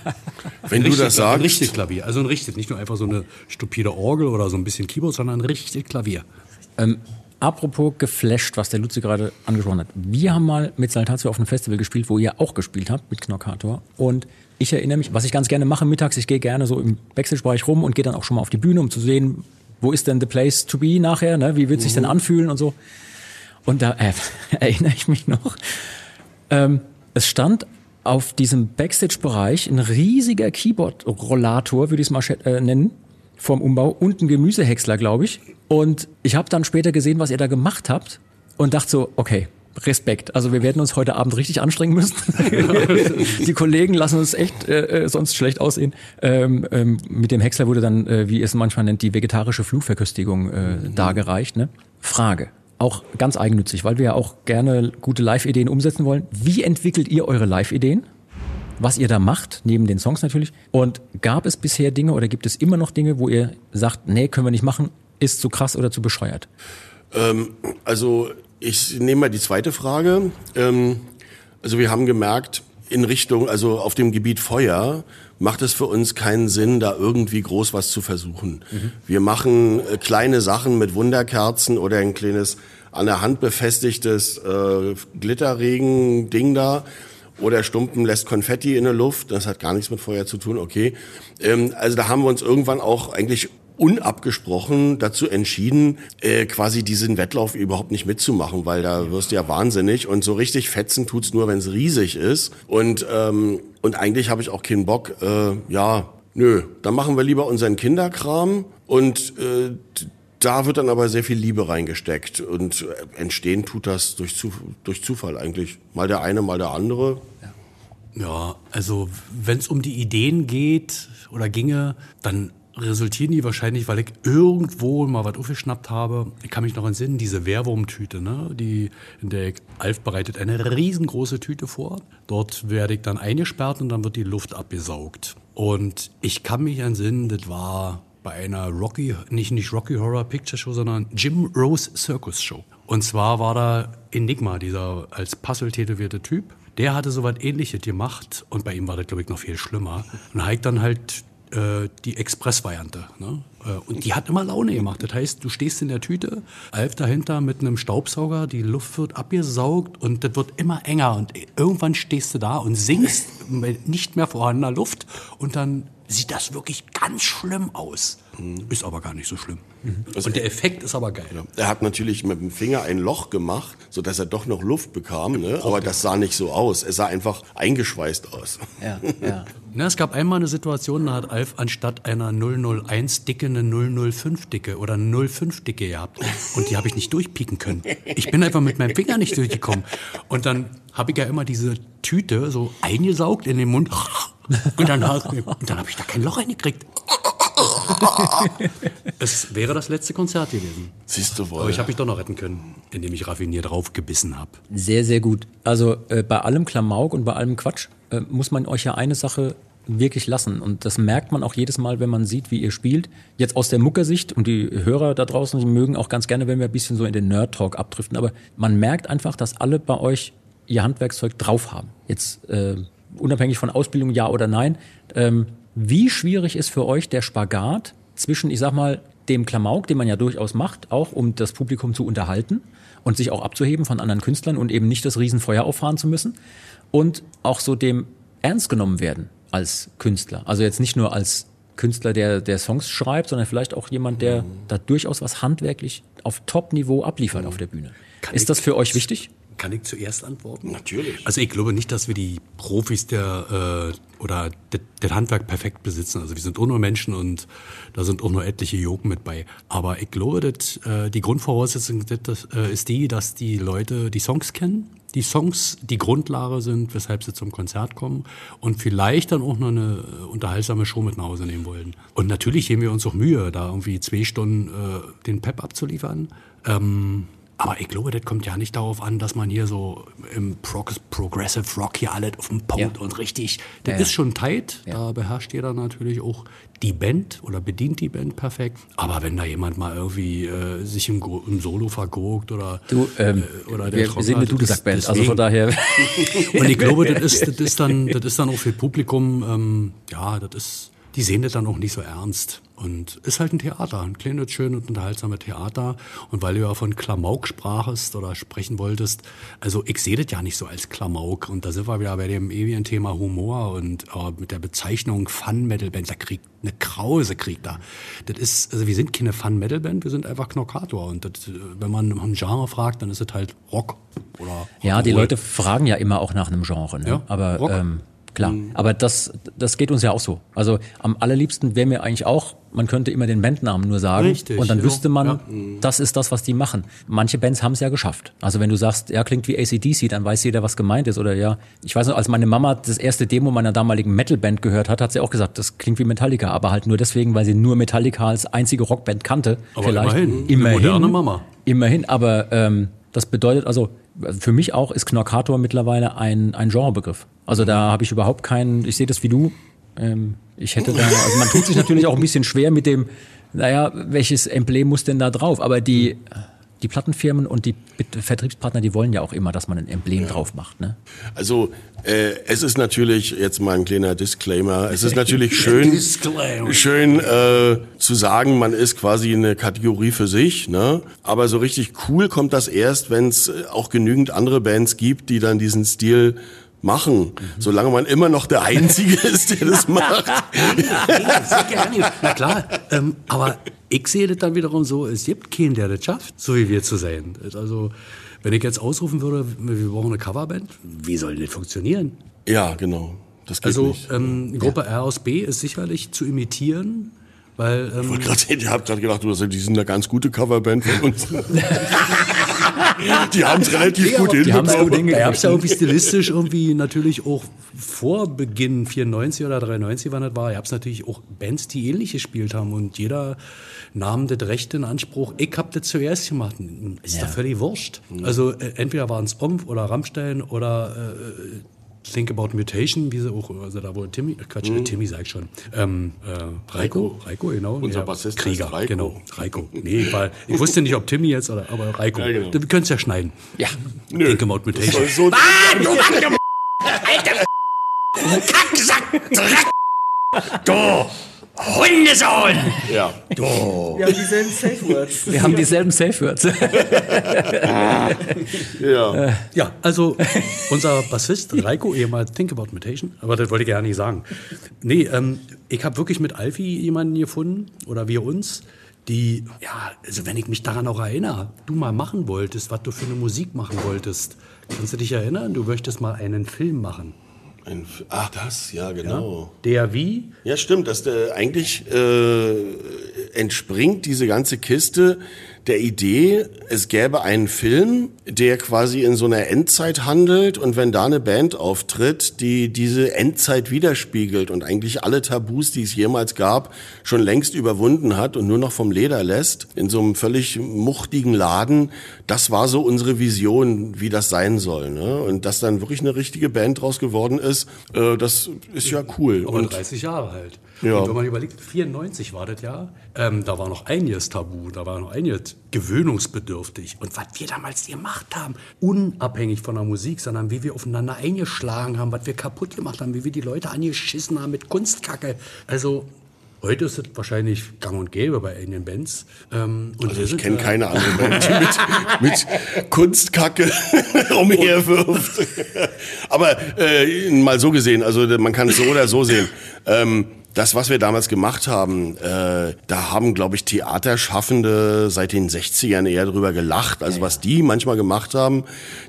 Wenn du Richtig, das Ein sagst, richtiges Klavier, also ein richtiges, nicht nur einfach so eine stupide Orgel oder so ein bisschen Keyboard, sondern ein richtiges Klavier. Ähm, apropos geflasht, was der Luzi gerade angesprochen hat. Wir haben mal mit Saltatio auf einem Festival gespielt, wo ihr auch gespielt habt mit Knockator. Und ich erinnere mich, was ich ganz gerne mache mittags, ich gehe gerne so im Backstage-Bereich rum und gehe dann auch schon mal auf die Bühne, um zu sehen, wo ist denn the place to be nachher, ne? wie wird sich denn anfühlen und so. Und da äh, erinnere ich mich noch, ähm, es stand auf diesem Backstage-Bereich ein riesiger Keyboard-Rollator, würde ich es mal äh, nennen, vorm Umbau und ein Gemüsehäcksler, glaube ich. Und ich habe dann später gesehen, was ihr da gemacht habt und dachte so, okay, Respekt. Also wir werden uns heute Abend richtig anstrengen müssen. Die Kollegen lassen uns echt äh, äh, sonst schlecht aussehen. Ähm, ähm, mit dem Häcksler wurde dann, äh, wie ihr es manchmal nennt, die vegetarische Flugverköstigung äh, dargereicht. Ne? Frage, auch ganz eigennützig, weil wir ja auch gerne gute Live-Ideen umsetzen wollen. Wie entwickelt ihr eure Live-Ideen? Was ihr da macht, neben den Songs natürlich. Und gab es bisher Dinge oder gibt es immer noch Dinge, wo ihr sagt, nee, können wir nicht machen, ist zu krass oder zu bescheuert? Ähm, also Ich nehme mal die zweite Frage. Ähm, also wir haben gemerkt, in Richtung, also auf dem Gebiet Feuer, macht es für uns keinen Sinn, da irgendwie groß was zu versuchen. Mhm. Wir machen äh, kleine Sachen mit Wunderkerzen oder ein kleines an der Hand befestigtes äh, Glitterregen-Ding da. Oder Stumpen lässt Konfetti in der Luft. Das hat gar nichts mit Feuer zu tun, okay. Ähm, also da haben wir uns irgendwann auch eigentlich unabgesprochen dazu entschieden, äh, quasi diesen Wettlauf überhaupt nicht mitzumachen, weil da wirst du ja wahnsinnig und so richtig fetzen tut's nur, wenn es riesig ist. Und, ähm, und eigentlich habe ich auch keinen Bock, äh, ja, nö, dann machen wir lieber unseren Kinderkram und äh, da wird dann aber sehr viel Liebe reingesteckt und entstehen tut das durch, Zuf durch Zufall eigentlich. Mal der eine, mal der andere. Ja, also wenn es um die Ideen geht oder ginge, dann resultieren die wahrscheinlich, weil ich irgendwo mal was aufgeschnappt habe. Ich kann mich noch entsinnen, diese Wehrwurmtüte, ne? die, in der ich, Alf bereitet eine riesengroße Tüte vor. Dort werde ich dann eingesperrt und dann wird die Luft abgesaugt. Und ich kann mich entsinnen, das war bei einer Rocky, nicht, nicht Rocky Horror Picture Show, sondern Jim Rose Circus Show. Und zwar war da Enigma, dieser als Puzzle tätowierte Typ. Der hatte so was ähnliches gemacht und bei ihm war das, glaube ich, noch viel schlimmer. Und hat dann halt äh, die Express-Variante. Ne? Äh, und die hat immer Laune gemacht. Das heißt, du stehst in der Tüte, Alf dahinter mit einem Staubsauger, die Luft wird abgesaugt und das wird immer enger. Und irgendwann stehst du da und singst mit nicht mehr vorhandener Luft und dann sieht das wirklich ganz schlimm aus. Mhm. Ist aber gar nicht so schlimm. Mhm. Und der Effekt ist aber geil. Ja. Er hat natürlich mit dem Finger ein Loch gemacht, sodass er doch noch Luft bekam, ne? aber das sah nicht so aus. Es sah einfach eingeschweißt aus. Ja, ja. Na, es gab einmal eine Situation, da hat Alf anstatt einer 001 Dicke eine 005 Dicke oder 05 Dicke gehabt. Und die habe ich nicht durchpieken können. Ich bin einfach mit meinem Finger nicht durchgekommen. Und dann habe ich ja immer diese Tüte so eingesaugt in den Mund. Und dann, dann habe ich da kein Loch reingekriegt. es wäre das letzte Konzert gewesen. Siehst du wohl. Aber ich habe mich doch noch retten können, indem ich raffiniert draufgebissen habe. Sehr, sehr gut. Also äh, bei allem Klamauk und bei allem Quatsch äh, muss man euch ja eine Sache wirklich lassen. Und das merkt man auch jedes Mal, wenn man sieht, wie ihr spielt. Jetzt aus der Muckersicht und die Hörer da draußen, die mögen auch ganz gerne, wenn wir ein bisschen so in den Nerd-Talk abdriften. Aber man merkt einfach, dass alle bei euch ihr Handwerkszeug drauf haben. Jetzt äh, unabhängig von Ausbildung, ja oder nein. Ähm, wie schwierig ist für euch der Spagat zwischen, ich sag mal, dem Klamauk, den man ja durchaus macht, auch um das Publikum zu unterhalten und sich auch abzuheben von anderen Künstlern und eben nicht das Riesenfeuer auffahren zu müssen und auch so dem ernst genommen werden als Künstler. Also jetzt nicht nur als Künstler, der, der Songs schreibt, sondern vielleicht auch jemand, der mhm. da durchaus was handwerklich auf Top-Niveau abliefert mhm. auf der Bühne. Kann ist das für euch wichtig? Kann ich zuerst antworten? Natürlich. Also ich glaube nicht, dass wir die Profis der äh, oder das Handwerk perfekt besitzen. Also wir sind auch nur Menschen und da sind auch nur etliche Joken mit bei. Aber ich glaube, dass, äh, die Grundvoraussetzung das, äh, ist die, dass die Leute die Songs kennen, die Songs die Grundlage sind, weshalb sie zum Konzert kommen und vielleicht dann auch noch eine äh, unterhaltsame Show mit nach Hause nehmen wollen. Und natürlich geben wir uns auch Mühe, da irgendwie zwei Stunden äh, den Pep abzuliefern. Ähm, aber ich glaube, das kommt ja nicht darauf an, dass man hier so im Pro Progressive Rock hier alles auf dem Punkt ja. und richtig. Das ja, ist schon tight. Ja. Da beherrscht jeder natürlich auch die Band oder bedient die Band perfekt. Aber wenn da jemand mal irgendwie äh, sich im, im, Solo vergurkt oder du, ähm, äh, oder der wir, wir sind eine Dudelsack-Band, also von daher. und ich glaube, das ist, das ist dann, das ist dann auch für Publikum, ähm, ja, das ist die sehen das dann auch nicht so ernst. Und ist halt ein Theater, ein kleines, schönes und unterhaltsames Theater. Und weil du ja von Klamauk sprachest oder sprechen wolltest, also ich sehe das ja nicht so als Klamauk. Und da sind wir wieder bei dem ewigen Thema Humor und äh, mit der Bezeichnung Fun-Metal-Band. Da kriegt eine Krause kriegt da. Das ist, also wir sind keine Fun-Metal-Band, wir sind einfach Knockator. Und das, wenn man ein Genre fragt, dann ist es halt Rock oder Rock Ja, die Leute fragen ja immer auch nach einem Genre. Ne? Ja, Aber Rock. Ähm Klar, mhm. aber das, das geht uns ja auch so. Also am allerliebsten wäre mir eigentlich auch, man könnte immer den Bandnamen nur sagen Richtig, und dann ja. wüsste man, ja. Das ist das, was die machen. Manche Bands haben es ja geschafft. Also wenn du sagst, ja, klingt wie ACDC, dann weiß jeder, was gemeint ist. Oder ja, ich weiß noch, als meine Mama das erste Demo meiner damaligen Metalband gehört hat, hat sie auch gesagt, das klingt wie Metallica, aber halt nur deswegen, weil sie nur Metallica als einzige Rockband kannte. Aber Vielleicht. immerhin, immerhin, moderne Mama. Immerhin, aber ähm, das bedeutet also, für mich auch ist Knorkator mittlerweile ein, ein Genrebegriff. Also da habe ich überhaupt keinen, ich sehe das wie du. Ähm, ich hätte da, also man tut sich natürlich auch ein bisschen schwer mit dem, naja, welches Emblem muss denn da drauf? Aber die, die Plattenfirmen und die Vertriebspartner, die wollen ja auch immer, dass man ein Emblem drauf macht. Ne? Also äh, es ist natürlich, jetzt mal ein kleiner Disclaimer, es ist natürlich schön, schön äh, zu sagen, man ist quasi eine Kategorie für sich, ne? aber so richtig cool kommt das erst, wenn es auch genügend andere Bands gibt, die dann diesen Stil machen, solange man immer noch der Einzige ist, der das macht. Gerne. Na klar, ähm, aber ich sehe das dann wiederum so, es gibt keinen, der das schafft, so wie wir zu sein. Also, wenn ich jetzt ausrufen würde, wir brauchen eine Coverband, wie soll das funktionieren? Ja, genau. Das geht Also, nicht. ähm, Gruppe R aus B ist sicherlich zu imitieren, weil Ich ähm, wollte gerade sehen, ihr habt gerade gedacht, du sagst, die sind eine ganz gute Coverband von uns. die haben es relativ gut die haben's gut hinbekommen. Da gab es ja irgendwie stilistisch irgendwie natürlich auch vor Beginn 94 oder 93, wann das war, gab es natürlich auch Bands, die ähnlich gespielt haben und jeder nahm das Recht in Anspruch, ich hab das zuerst gemacht. Ist doch völlig wurscht. Also äh, entweder waren es Omf oder Rammstein oder äh, Think About Mutation, wie sie auch, also da wo Timmy, äh, Quatsch, äh, Timmy sag ich schon, ähm, äh, Reiko, Reiko, genau. Unser Bassist heißt Krieger, Reiko. genau, Reiko. Nee, weil, ich wusste nicht, ob Timmy jetzt oder, aber Reiko. Ja, genau. Wir können es ja schneiden. Ja. Nö. Think About Mutation. soll so ja. Wir haben dieselben Safe Words. Wir haben dieselben Safe Words. ja. Ja, also unser Bassist Reiko, ehemals Think About Mutation, aber das wollte ich gerne nicht sagen. Nee, ähm, ich habe wirklich mit Alfie jemanden gefunden, oder wir uns, die, ja, also wenn ich mich daran auch erinnere, du mal machen wolltest, was du für eine Musik machen wolltest. Kannst du dich erinnern? Du möchtest mal einen Film machen. Ein Ach, das, ja, genau. Der wie? Ja, stimmt. Das, äh, eigentlich äh, entspringt diese ganze Kiste der Idee, es gäbe einen Film, der quasi in so einer Endzeit handelt und wenn da eine Band auftritt, die diese Endzeit widerspiegelt und eigentlich alle Tabus, die es jemals gab, schon längst überwunden hat und nur noch vom Leder lässt, in so einem völlig muchtigen Laden, das war so unsere Vision, wie das sein soll. Ne? Und dass dann wirklich eine richtige Band draus geworden ist, äh, das ist ja cool. Und 30 Jahre alt. Ja. Und wenn man überlegt, 94 war das Jahr, ähm, da war noch einiges tabu, da war noch einiges gewöhnungsbedürftig. Und was wir damals gemacht haben, unabhängig von der Musik, sondern wie wir aufeinander eingeschlagen haben, was wir kaputt gemacht haben, wie wir die Leute angeschissen haben mit Kunstkacke. Also heute ist es wahrscheinlich gang und gäbe bei einigen Bands. Ähm, Also ich kenne keine andere Band, die mit, mit Kunstkacke umherwirft. Aber äh, mal so gesehen, also man kann es so oder so sehen. Ähm, das, was wir damals gemacht haben, äh, da haben, glaube ich, Theaterschaffende seit den 60ern eher drüber gelacht. Also was die manchmal gemacht haben,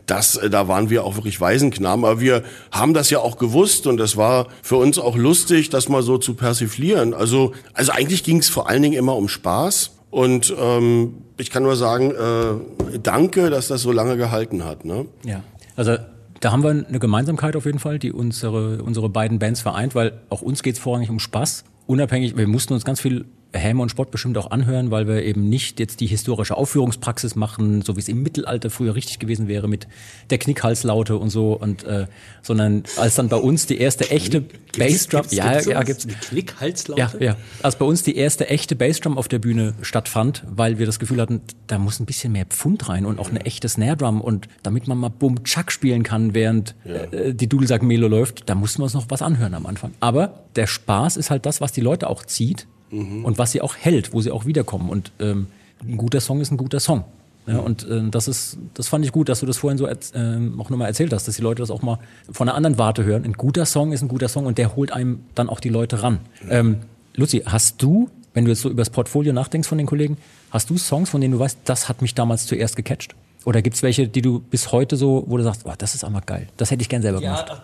das, äh, da waren wir auch wirklich Waisenknaben. Aber wir haben das ja auch gewusst und das war für uns auch lustig, das mal so zu persiflieren. Also, also eigentlich ging es vor allen Dingen immer um Spaß. Und ähm, ich kann nur sagen, äh, danke, dass das so lange gehalten hat. Ne? Ja, also da haben wir eine Gemeinsamkeit auf jeden Fall, die unsere, unsere beiden Bands vereint, weil auch uns geht es vorrangig um Spaß. Unabhängig, wir mussten uns ganz viel Häme und Sport bestimmt auch anhören, weil wir eben nicht jetzt die historische Aufführungspraxis machen, so wie es im Mittelalter früher richtig gewesen wäre mit der Knickhalslaute und so, und äh, sondern als dann bei uns die erste echte Bassdrum, Gibt's- ja, gibt's ja, gibt's, Eine Klickhalslaute? ja, ja. Als bei uns die erste echte Bassdrum auf der Bühne stattfand, weil wir das Gefühl hatten, da muss ein bisschen mehr Pfund rein und auch eine echte Snare Drum und damit man mal Bum Chuck spielen kann, während äh, die Dudelsack Melo läuft, da mussten wir uns noch was anhören am Anfang. Aber der Spaß ist halt das, was die Leute auch zieht und was sie auch hält, wo sie auch wiederkommen und ähm, ein guter Song ist ein guter Song. Ja, und äh, das ist, das fand ich gut, dass du das vorhin so ähm, auch nochmal erzählt hast, dass die Leute das auch mal von einer anderen Warte hören. Ein guter Song ist ein guter Song und der holt einem dann auch die Leute ran. Ähm, Luzi, hast du, wenn du jetzt so über das Portfolio nachdenkst von den Kollegen, hast du Songs, von denen du weißt, das hat mich damals zuerst gecatcht? Oder gibt's welche, die du bis heute so, wo du sagst, oh, das ist einfach geil, das hätte ich gern selber gemacht?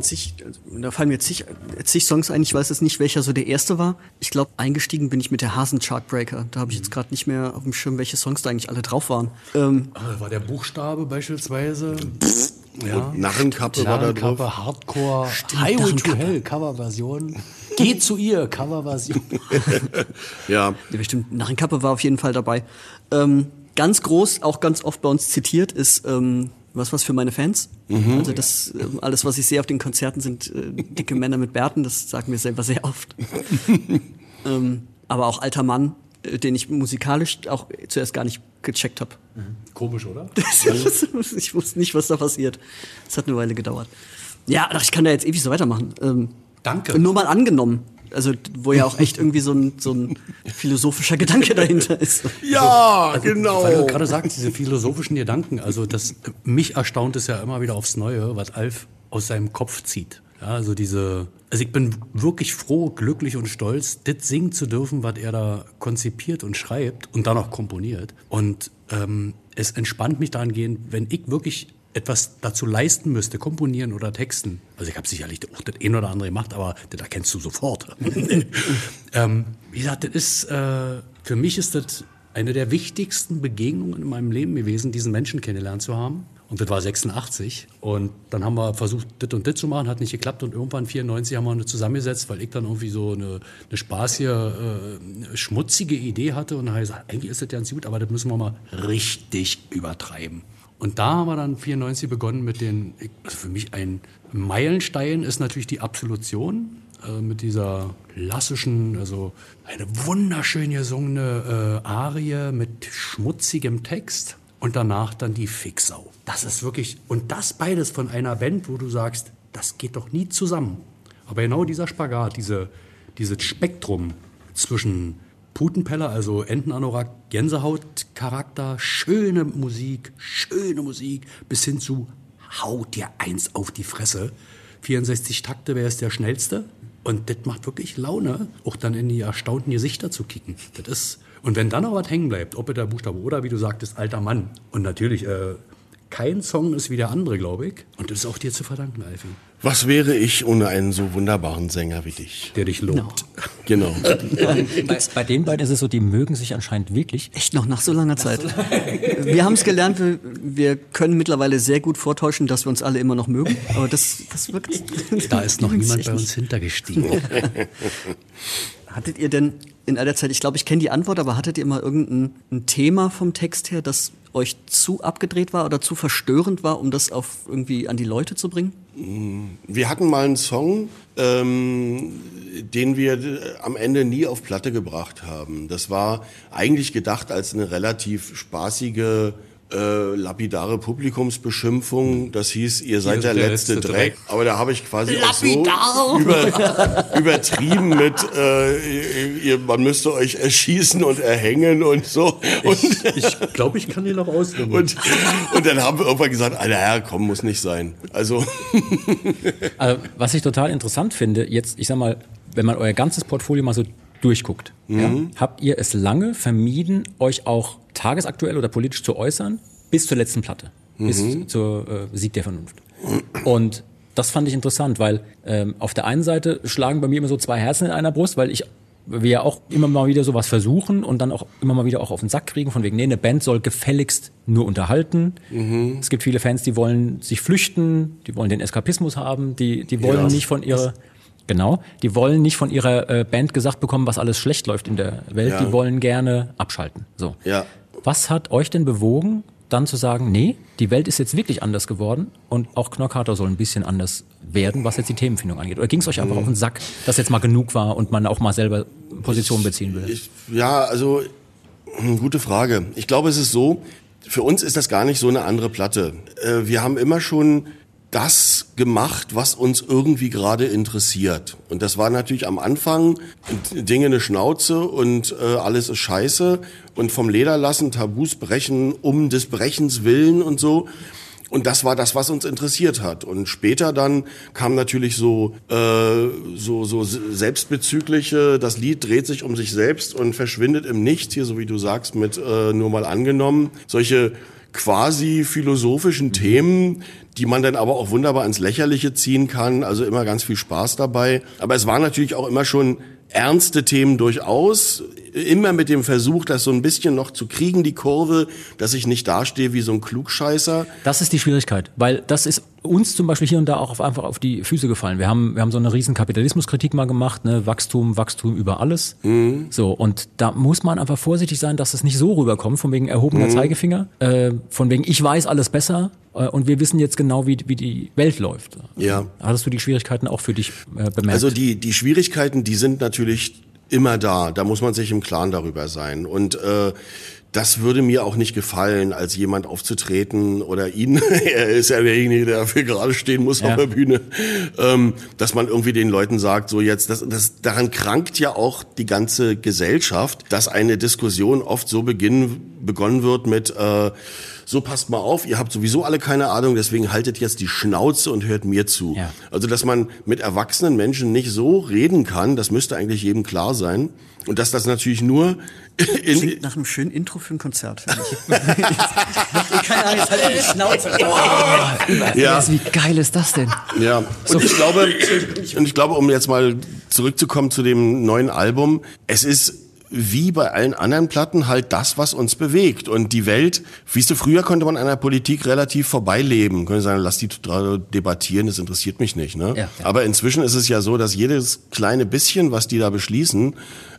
Zig, da fallen mir zig, zig Songs ein. Ich weiß jetzt nicht, welcher so der erste war. Ich glaube, eingestiegen bin ich mit der Hasen Chartbreaker. Da habe ich jetzt gerade nicht mehr auf dem Schirm, welche Songs da eigentlich alle drauf waren. Ähm, Ah, War der Buchstabe beispielsweise? Ja. Narrenkappe war da drauf. Narrenkappe, Hardcore, Highway to Narrenkappe. Hell, Coverversion. Geh zu ihr, Coverversion. Ja, Ja, bestimmt. Narrenkappe war auf jeden Fall dabei. Ähm, ganz groß, auch ganz oft bei uns zitiert, ist ähm, was was für meine Fans. Also das ähm, alles, was ich sehe auf den Konzerten, sind äh, dicke Männer mit Bärten. Das sagen wir selber sehr oft. ähm, aber auch alter Mann äh, den ich musikalisch auch zuerst gar nicht gecheckt habe. Komisch, oder? ich wusste nicht, was da passiert. Es hat eine Weile gedauert. Ja, ach, ich kann da jetzt ewig so weitermachen. Ähm, Danke. Nur mal angenommen. Also, wo ja auch echt irgendwie so ein, so ein philosophischer Gedanke dahinter ist. Ja, genau. Weil du gerade sagst, diese philosophischen Gedanken, also das, mich erstaunt es ja immer wieder aufs Neue, was Alf aus seinem Kopf zieht. Ja, also diese, also ich bin wirklich froh, glücklich und stolz, das singen zu dürfen, was er da konzipiert und schreibt und dann auch komponiert. Und ähm, es entspannt mich dahingehend, wenn ich wirklich etwas dazu leisten müsste, komponieren oder texten. Also ich habe sicherlich auch das ein oder andere gemacht, aber das erkennst du sofort. ähm, wie gesagt, das ist, äh, für mich ist das eine der wichtigsten Begegnungen in meinem Leben gewesen, diesen Menschen kennengelernt zu haben. Und das war 86. Und dann haben wir versucht, das und das zu machen, hat nicht geklappt. Und irgendwann 94 haben wir uns zusammengesetzt, weil ich dann irgendwie so eine, eine spaßige, äh, schmutzige Idee hatte. Und dann habe ich gesagt, eigentlich ist das ganz gut, aber das müssen wir mal richtig übertreiben. Und da haben wir dann 94 begonnen mit den, also für mich ein Meilenstein ist natürlich die Absolution äh, mit dieser klassischen, also eine wunderschön gesungene äh, Arie mit schmutzigem Text und danach dann die Fixau. Das ist wirklich, und das beides von einer Band, wo du sagst, das geht doch nie zusammen. Aber genau dieser Spagat, diese, dieses Spektrum zwischen Putenpeller, also Entenanorak, Gänsehautcharakter, schöne Musik, schöne Musik, bis hin zu haut dir eins auf die Fresse. 64 Takte wäre es der schnellste. Und das macht wirklich Laune, auch dann in die erstaunten Gesichter zu kicken. Das ist, und wenn dann noch was hängen bleibt, ob der Buchstabe oder, wie du sagtest, alter Mann. Und natürlich, äh, kein Song ist wie der andere, glaube ich. Und das ist auch dir zu verdanken, Alfie. Was wäre ich ohne einen so wunderbaren Sänger wie dich? Der dich lobt. Genau. Bei, bei den beiden ist es so, die mögen sich anscheinend wirklich. Echt noch nach so langer Zeit. Wir haben es gelernt, wir, wir können mittlerweile sehr gut vortäuschen, dass wir uns alle immer noch mögen. Aber das, das wirkt. Da ist noch niemand bei uns hintergestiegen. Hattet ihr denn in aller Zeit, ich glaube, ich kenne die Antwort, aber hattet ihr mal irgendein ein Thema vom Text her, das euch zu abgedreht war oder zu verstörend war, um das auf irgendwie an die Leute zu bringen? Wir hatten mal einen Song, ähm, den wir äh, am Ende nie auf Platte gebracht haben. Das war eigentlich gedacht als eine relativ spaßige äh, lapidare Publikumsbeschimpfung. Das hieß, ihr seid der, letzte, Dreck. Aber da habe ich quasi auch so über, übertrieben mit, äh, ihr, man müsste euch erschießen und erhängen und so. Und, Ich glaube, ich kann die noch ausnehmen. und, und dann haben wir irgendwann gesagt, Alter, ja, komm, muss nicht sein. Also, Also, was ich total interessant finde, jetzt, ich sag mal, wenn man euer ganzes Portfolio mal so durchguckt, ja, habt ihr es lange vermieden, euch auch tagesaktuell oder politisch zu äußern, bis zur letzten Platte, bis zur äh, Sieg der Vernunft. Und das fand ich interessant, weil ähm, auf der einen Seite schlagen bei mir immer so zwei Herzen in einer Brust, weil ich wir ja auch immer mal wieder sowas versuchen und dann auch immer mal wieder auch auf den Sack kriegen, von wegen, nee, eine Band soll gefälligst nur unterhalten. Es gibt viele Fans, die wollen sich flüchten, die wollen den Eskapismus haben, die, die wollen Ja. nicht von ihrer, genau, die wollen nicht von ihrer äh, Band gesagt bekommen, was alles schlecht läuft in der Welt, Ja. die wollen gerne abschalten. So. ja. Was hat euch denn bewogen, dann zu sagen, nee, die Welt ist jetzt wirklich anders geworden und auch Knockator soll ein bisschen anders werden, was jetzt die Themenfindung angeht? Oder ging es euch einfach auf den Sack, dass jetzt mal genug war und man auch mal selber Position beziehen will? Ich, ja, also hm, gute Frage. Ich glaube, es ist so, für uns ist das gar nicht so eine andere Platte. Äh, wir haben immer schon das gemacht, was uns irgendwie gerade interessiert. Und das war natürlich am Anfang Dinge eine Schnauze und äh, alles ist scheiße und vom Leder lassen, Tabus brechen um des Brechens willen und so. Und das war das, was uns interessiert hat. Und später dann kam natürlich so, äh, so, so selbstbezügliche, das Lied dreht sich um sich selbst und verschwindet im Nichts, hier so wie du sagst, mit äh, nur mal angenommen. Solche quasi philosophischen Themen, die man dann aber auch wunderbar ins Lächerliche ziehen kann. Also immer ganz viel Spaß dabei. Aber es waren natürlich auch immer schon ernste Themen durchaus. Immer mit dem Versuch, das so ein bisschen noch zu kriegen, die Kurve, dass ich nicht dastehe wie so ein Klugscheißer. Das ist die Schwierigkeit, weil das ist uns zum Beispiel hier und da auch auf, einfach auf die Füße gefallen. Wir haben, wir haben so eine riesen Kapitalismuskritik mal gemacht, ne? Wachstum, Wachstum über alles. So, und da muss man einfach vorsichtig sein, dass es nicht so rüberkommt, von wegen erhobener Zeigefinger, äh, von wegen ich weiß alles besser äh, und wir wissen jetzt genau, wie, wie die Welt läuft. Ja. Hattest du die Schwierigkeiten auch für dich äh, bemerkt? Also die, die Schwierigkeiten, die sind natürlich immer da. Da muss man sich im Klaren darüber sein. Und äh, das würde mir auch nicht gefallen, als jemand aufzutreten oder ihn, er ist ja derjenige, der dafür gerade stehen muss ja. auf der Bühne, ähm, dass man irgendwie den Leuten sagt, so jetzt, das, das, daran krankt ja auch die ganze Gesellschaft, dass eine Diskussion oft so beginn, begonnen wird mit, äh, so passt mal auf, ihr habt sowieso alle keine Ahnung, deswegen haltet jetzt die Schnauze und hört mir zu. Ja. Also, dass man mit erwachsenen Menschen nicht so reden kann, das müsste eigentlich jedem klar sein. Und dass das natürlich nur in Klingt nach einem schönen Intro für ein Konzert, finde ich. Keine Ahnung, jetzt halt die Schnauze. Oh, ja. Wie geil ist das denn? Ja, und so. ich glaube, und ich glaube, um jetzt mal zurückzukommen zu dem neuen Album, es ist wie bei allen anderen Platten halt das, was uns bewegt. Und die Welt, wie du, früher konnte man an der Politik relativ vorbeileben. Können sagen, lass die debattieren, das interessiert mich nicht. Ne? Ja, ja. Aber inzwischen ist es ja so, dass jedes kleine bisschen, was die da beschließen,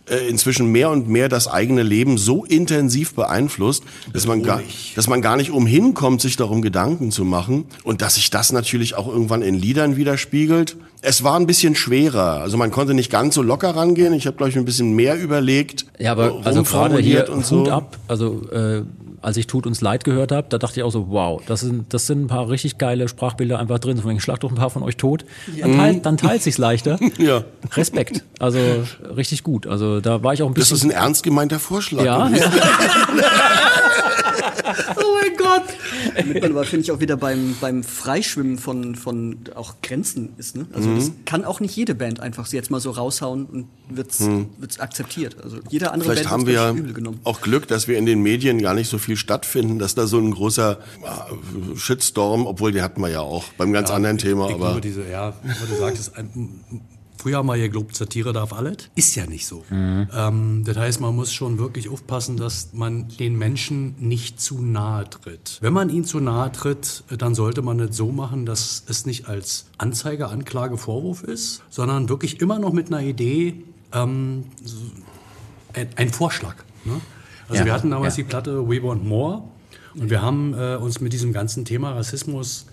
äh, inzwischen mehr und mehr das eigene Leben so intensiv beeinflusst, dass man, gar, dass man gar nicht umhin kommt, sich darum Gedanken zu machen und dass sich das natürlich auch irgendwann in Liedern widerspiegelt. Es war ein bisschen schwerer, also man konnte nicht ganz so locker rangehen. Ich habe glaube ich ein bisschen mehr überlegt. Ja, aber also gerade hier und so. Hut ab, also äh, als ich Tut uns leid gehört habe, da dachte ich auch so, wow, das sind, das sind ein paar richtig geile Sprachbilder einfach drin. So, ich schlag doch ein paar von euch tot. Ja. Dann, teilt, dann teilt sich's leichter. ja. Respekt. Also richtig gut. Also da war ich auch ein bisschen. Das ist ein ernst gemeinter Vorschlag. Ja. oh mein Gott. Damit man aber, finde ich, auch wieder beim, beim Freischwimmen von, von auch Grenzen ist. Ne? Also mhm. das kann auch nicht jede Band einfach jetzt mal so raushauen und wird's, mhm. wird's akzeptiert. Also jede andere Vielleicht Band haben wir ja auch Glück, dass wir in den Medien gar nicht so viel stattfinden, dass da so ein großer äh, Shitstorm, obwohl die hatten wir ja auch beim ganz ja, anderen Thema. Ich, aber diese, ja, wie du sagtest, ein, Früher haben wir gelobt, Satire darf alles. Ist ja nicht so. Mhm. Ähm, das heißt, man muss schon wirklich aufpassen, dass man den Menschen nicht zu nahe tritt. Wenn man ihnen zu nahe tritt, dann sollte man es so machen, dass es nicht als Anzeige, Anklage, Vorwurf ist, sondern wirklich immer noch mit einer Idee, ähm, ein, ein, Vorschlag. Ne? Also ja, wir hatten damals ja. die Platte We Want More und wir haben äh, uns mit diesem ganzen Thema Rassismus äh,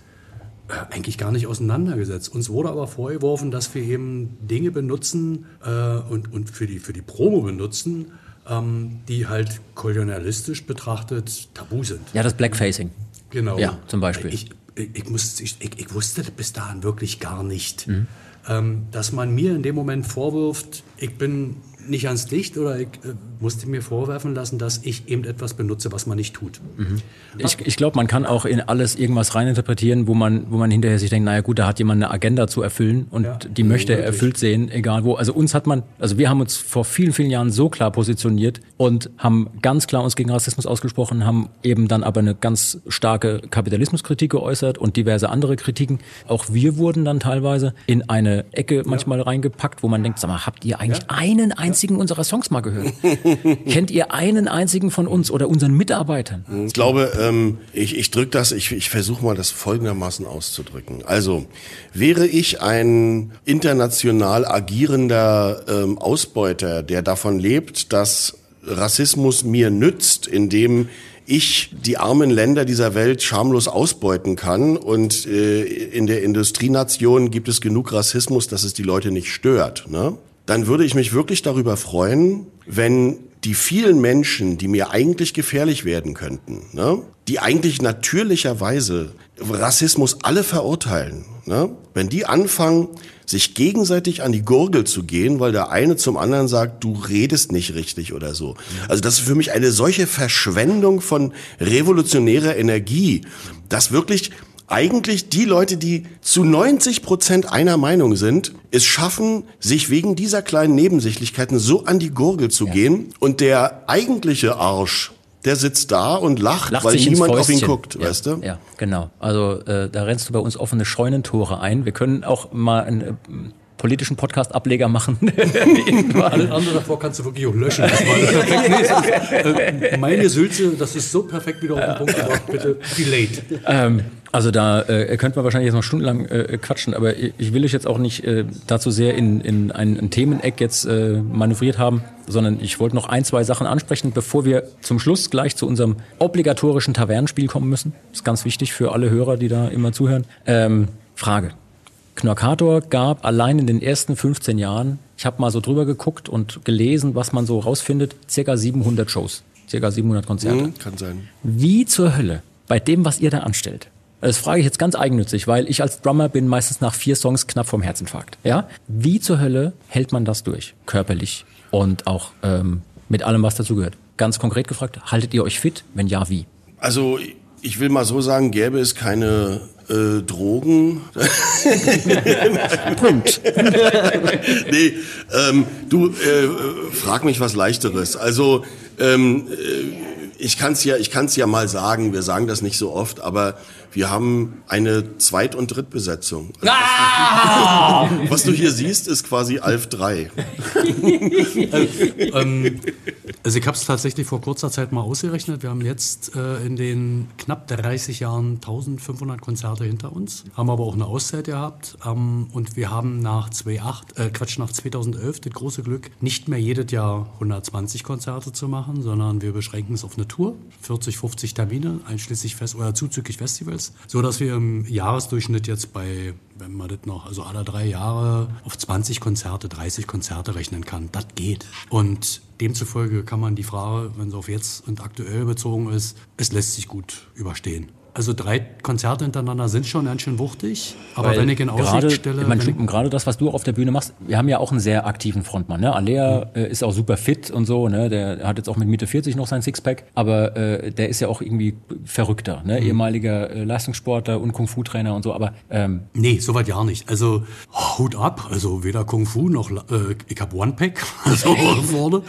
eigentlich gar nicht auseinandergesetzt. Uns wurde aber vorgeworfen, dass wir eben Dinge benutzen äh, und, und für, die, für die Promo benutzen, ähm, die halt kolonialistisch betrachtet tabu sind. Ja, das Blackfacing. Genau. Ja, zum Beispiel. Ich, ich, ich, muss, ich, ich wusste bis dahin wirklich gar nicht, mhm. ähm, dass man mir in dem Moment vorwirft, ich bin nicht ans Licht oder ich äh, musste mir vorwerfen lassen, dass ich eben etwas benutze, was man nicht tut. Mhm. Ich, ich glaube, man kann auch in alles irgendwas reininterpretieren, wo man, wo man hinterher sich denkt, naja gut, da hat jemand eine Agenda zu erfüllen und ja, die möchte er erfüllt sehen, egal wo. Also uns hat man, also wir haben uns vor vielen, vielen Jahren so klar positioniert und haben ganz klar uns gegen Rassismus ausgesprochen, haben eben dann aber eine ganz starke Kapitalismuskritik geäußert und diverse andere Kritiken. Auch wir wurden dann teilweise in eine Ecke manchmal ja. reingepackt, wo man denkt, sag mal, habt ihr eigentlich ja. einen einzigen unserer Songs mal gehört? Kennt ihr einen einzigen von uns oder unseren Mitarbeitern? Ich glaube, ähm, ich, ich drücke das, ich, ich versuche mal das folgendermaßen auszudrücken. Also, wäre ich ein international agierender ähm, Ausbeuter, der davon lebt, dass Rassismus mir nützt, indem ich die armen Länder dieser Welt schamlos ausbeuten kann und äh, in der Industrienation gibt es genug Rassismus, dass es die Leute nicht stört. Ne? Dann würde ich mich wirklich darüber freuen, wenn die vielen Menschen, die mir eigentlich gefährlich werden könnten, ne, die eigentlich natürlicherweise Rassismus alle verurteilen, ne, wenn die anfangen, sich gegenseitig an die Gurgel zu gehen, weil der eine zum anderen sagt, du redest nicht richtig oder so. Also das ist für mich eine solche Verschwendung von revolutionärer Energie, dass wirklich eigentlich die Leute, die zu 90 Prozent einer Meinung sind, es schaffen, sich wegen dieser kleinen Nebensächlichkeiten so an die Gurgel zu ja. gehen und der eigentliche Arsch, der sitzt da und lacht, lacht weil niemand auf ihn guckt, ja, weißt du? Ja, genau. Also äh, da rennst du bei uns offene Scheunentore ein. Wir können auch mal ein äh, politischen Podcast-Ableger machen. Andere davor kannst du wirklich auch löschen. Das war perfekt. Nee, meine Sülze, das ist so perfekt wieder auf den Punkt gebracht. Bitte delayed. Ähm, also da äh, könnte man wahrscheinlich jetzt noch stundenlang äh, quatschen, aber ich will euch jetzt auch nicht äh, dazu sehr in, in ein, ein Themeneck jetzt äh, manövriert haben, sondern ich wollte noch ein, zwei Sachen ansprechen, bevor wir zum Schluss gleich zu unserem obligatorischen Tavernenspiel kommen müssen. Das ist ganz wichtig für alle Hörer, die da immer zuhören. Ähm, Frage. Knorkator gab allein in den ersten 15 Jahren, ich habe mal so drüber geguckt und gelesen, was man so rausfindet, circa 700 Shows, circa 700 Konzerte. Hm, kann sein. Wie zur Hölle, bei dem, was ihr da anstellt, das frage ich jetzt ganz eigennützig, weil ich als Drummer bin meistens nach vier Songs knapp vom Herzinfarkt. Ja? Wie zur Hölle hält man das durch? Körperlich und auch ähm, mit allem, was dazu gehört. Ganz konkret gefragt, haltet ihr euch fit? Wenn ja, wie? Also ich will mal so sagen, gäbe es keine äh, Drogen. Punkt. nee, ähm, du äh, frag mich was leichteres. Also ähm, äh, ich kann es ja, ich kann's ja mal sagen. Wir sagen das nicht so oft, aber wir haben eine Zweit- und Drittbesetzung. Also, Ah! was, du, was du hier siehst, ist quasi Alf 3. ähm, also ich habe es tatsächlich vor kurzer Zeit mal ausgerechnet. Wir haben jetzt äh, in den knapp 30 Jahren 1500 Konzerte hinter uns, haben aber auch eine Auszeit gehabt ähm, und wir haben nach 2008, äh, Quatsch, nach 2011 das große Glück, nicht mehr jedes Jahr 120 Konzerte zu machen, sondern wir beschränken es auf eine Tour, 40, 50 Termine, einschließlich Fest oder zuzüglich Festivals, so dass wir im Jahresdurchschnitt jetzt bei wenn man das noch, also alle drei Jahre auf 20 Konzerte, 30 Konzerte rechnen kann. Das geht. Und demzufolge kann man die Frage, wenn sie auf jetzt und aktuell bezogen ist, es lässt sich gut überstehen. Also drei Konzerte hintereinander sind schon ganz schön wuchtig, aber Weil wenn ich in Aussicht gerade, stelle... wenn ich- und gerade das, was du auf der Bühne machst, wir haben ja auch einen sehr aktiven Frontmann. Ne? Alea äh, ist auch super fit und so, ne? der hat jetzt auch mit Mitte 40 noch sein Sixpack, aber äh, der ist ja auch irgendwie verrückter, ne? ehemaliger äh, Leistungssportler und Kung-Fu-Trainer und so, aber ähm, Nee, soweit ja nicht. Also Hut ab, also weder Kung Fu noch äh, ich habe One Pack also vorne.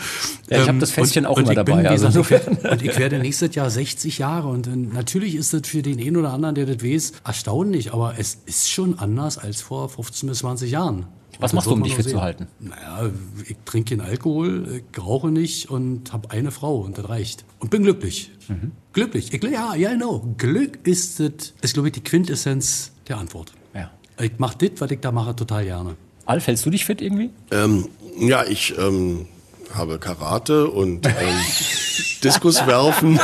Ja, ich hab Ähm, das Fässchen auch immer ich dabei, Bin, also gesagt, und ich werde nächstes Jahr 60 Jahre und äh, natürlich ist das für den einen oder anderen, der das weiß, erstaunlich, aber es ist schon anders als vor 15 bis 20 Jahren. Was machst du, um dich fit zu sehen. halten? Naja, ich trinke keinen Alkohol, ich rauche nicht und habe eine Frau und das reicht. Und bin glücklich. Mhm. Glücklich. Ich, ja, ja, genau. Glück ist das, ist glaube ich die Quintessenz der Antwort. ja. Ich mache das, was ich da mache, total gerne. Alf, hältst du dich fit irgendwie? Ähm, ja, ich ähm, habe Karate und ähm, Diskus werfen.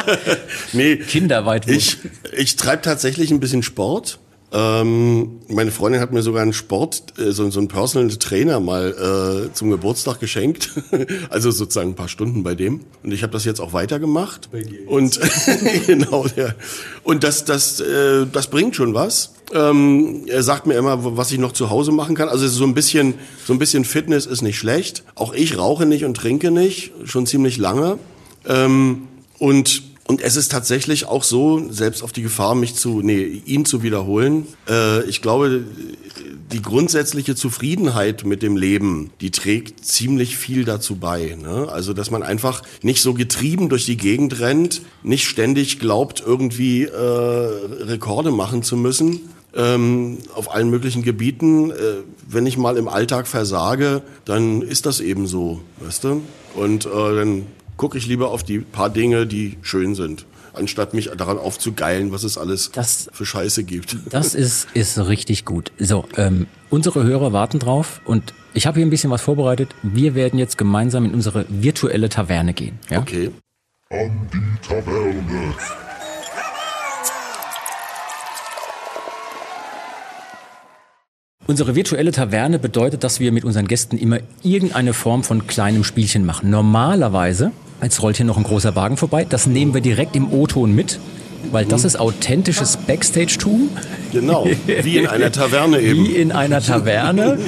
nee, Kinderweitwurf. ich, ich treibe tatsächlich ein bisschen Sport. Ähm, meine Freundin hat mir sogar einen Sport, äh, so, so einen Personal Trainer mal äh, zum Geburtstag geschenkt. also sozusagen ein paar Stunden bei dem. Und ich habe das jetzt auch weitergemacht. Und genau, ja. Und das, das, äh, das bringt schon was. Ähm, er sagt mir immer, was ich noch zu Hause machen kann. Also so ein bisschen, so ein bisschen Fitness ist nicht schlecht. Auch ich rauche nicht und trinke nicht, schon ziemlich lange. Ähm, und und es ist tatsächlich auch so, selbst auf die Gefahr, mich zu, nee, ihn zu wiederholen. Äh, ich glaube, die grundsätzliche Zufriedenheit mit dem Leben, die trägt ziemlich viel dazu bei. Ne? Also, dass man einfach nicht so getrieben durch die Gegend rennt, nicht ständig glaubt, irgendwie äh, Rekorde machen zu müssen. Ähm, auf allen möglichen Gebieten. Äh, wenn ich mal im Alltag versage, dann ist das eben so, weißt du? Und äh, dann gucke ich lieber auf die paar Dinge, die schön sind, anstatt mich daran aufzugeilen, was es alles Das- für Scheiße gibt. Das ist, ist richtig gut. So, ähm, unsere Hörer warten drauf und ich habe hier ein bisschen was vorbereitet. Wir werden jetzt gemeinsam in unsere virtuelle Taverne gehen. Ja? Okay. An die Taverne. Unsere virtuelle Taverne bedeutet, dass wir mit unseren Gästen immer irgendeine Form von kleinem Spielchen machen. Normalerweise, jetzt rollt hier noch ein großer Wagen vorbei, das nehmen wir direkt im O-Ton mit, weil das ist authentisches Backstage-Tum. Genau, wie in einer Taverne eben. Wie in einer Taverne.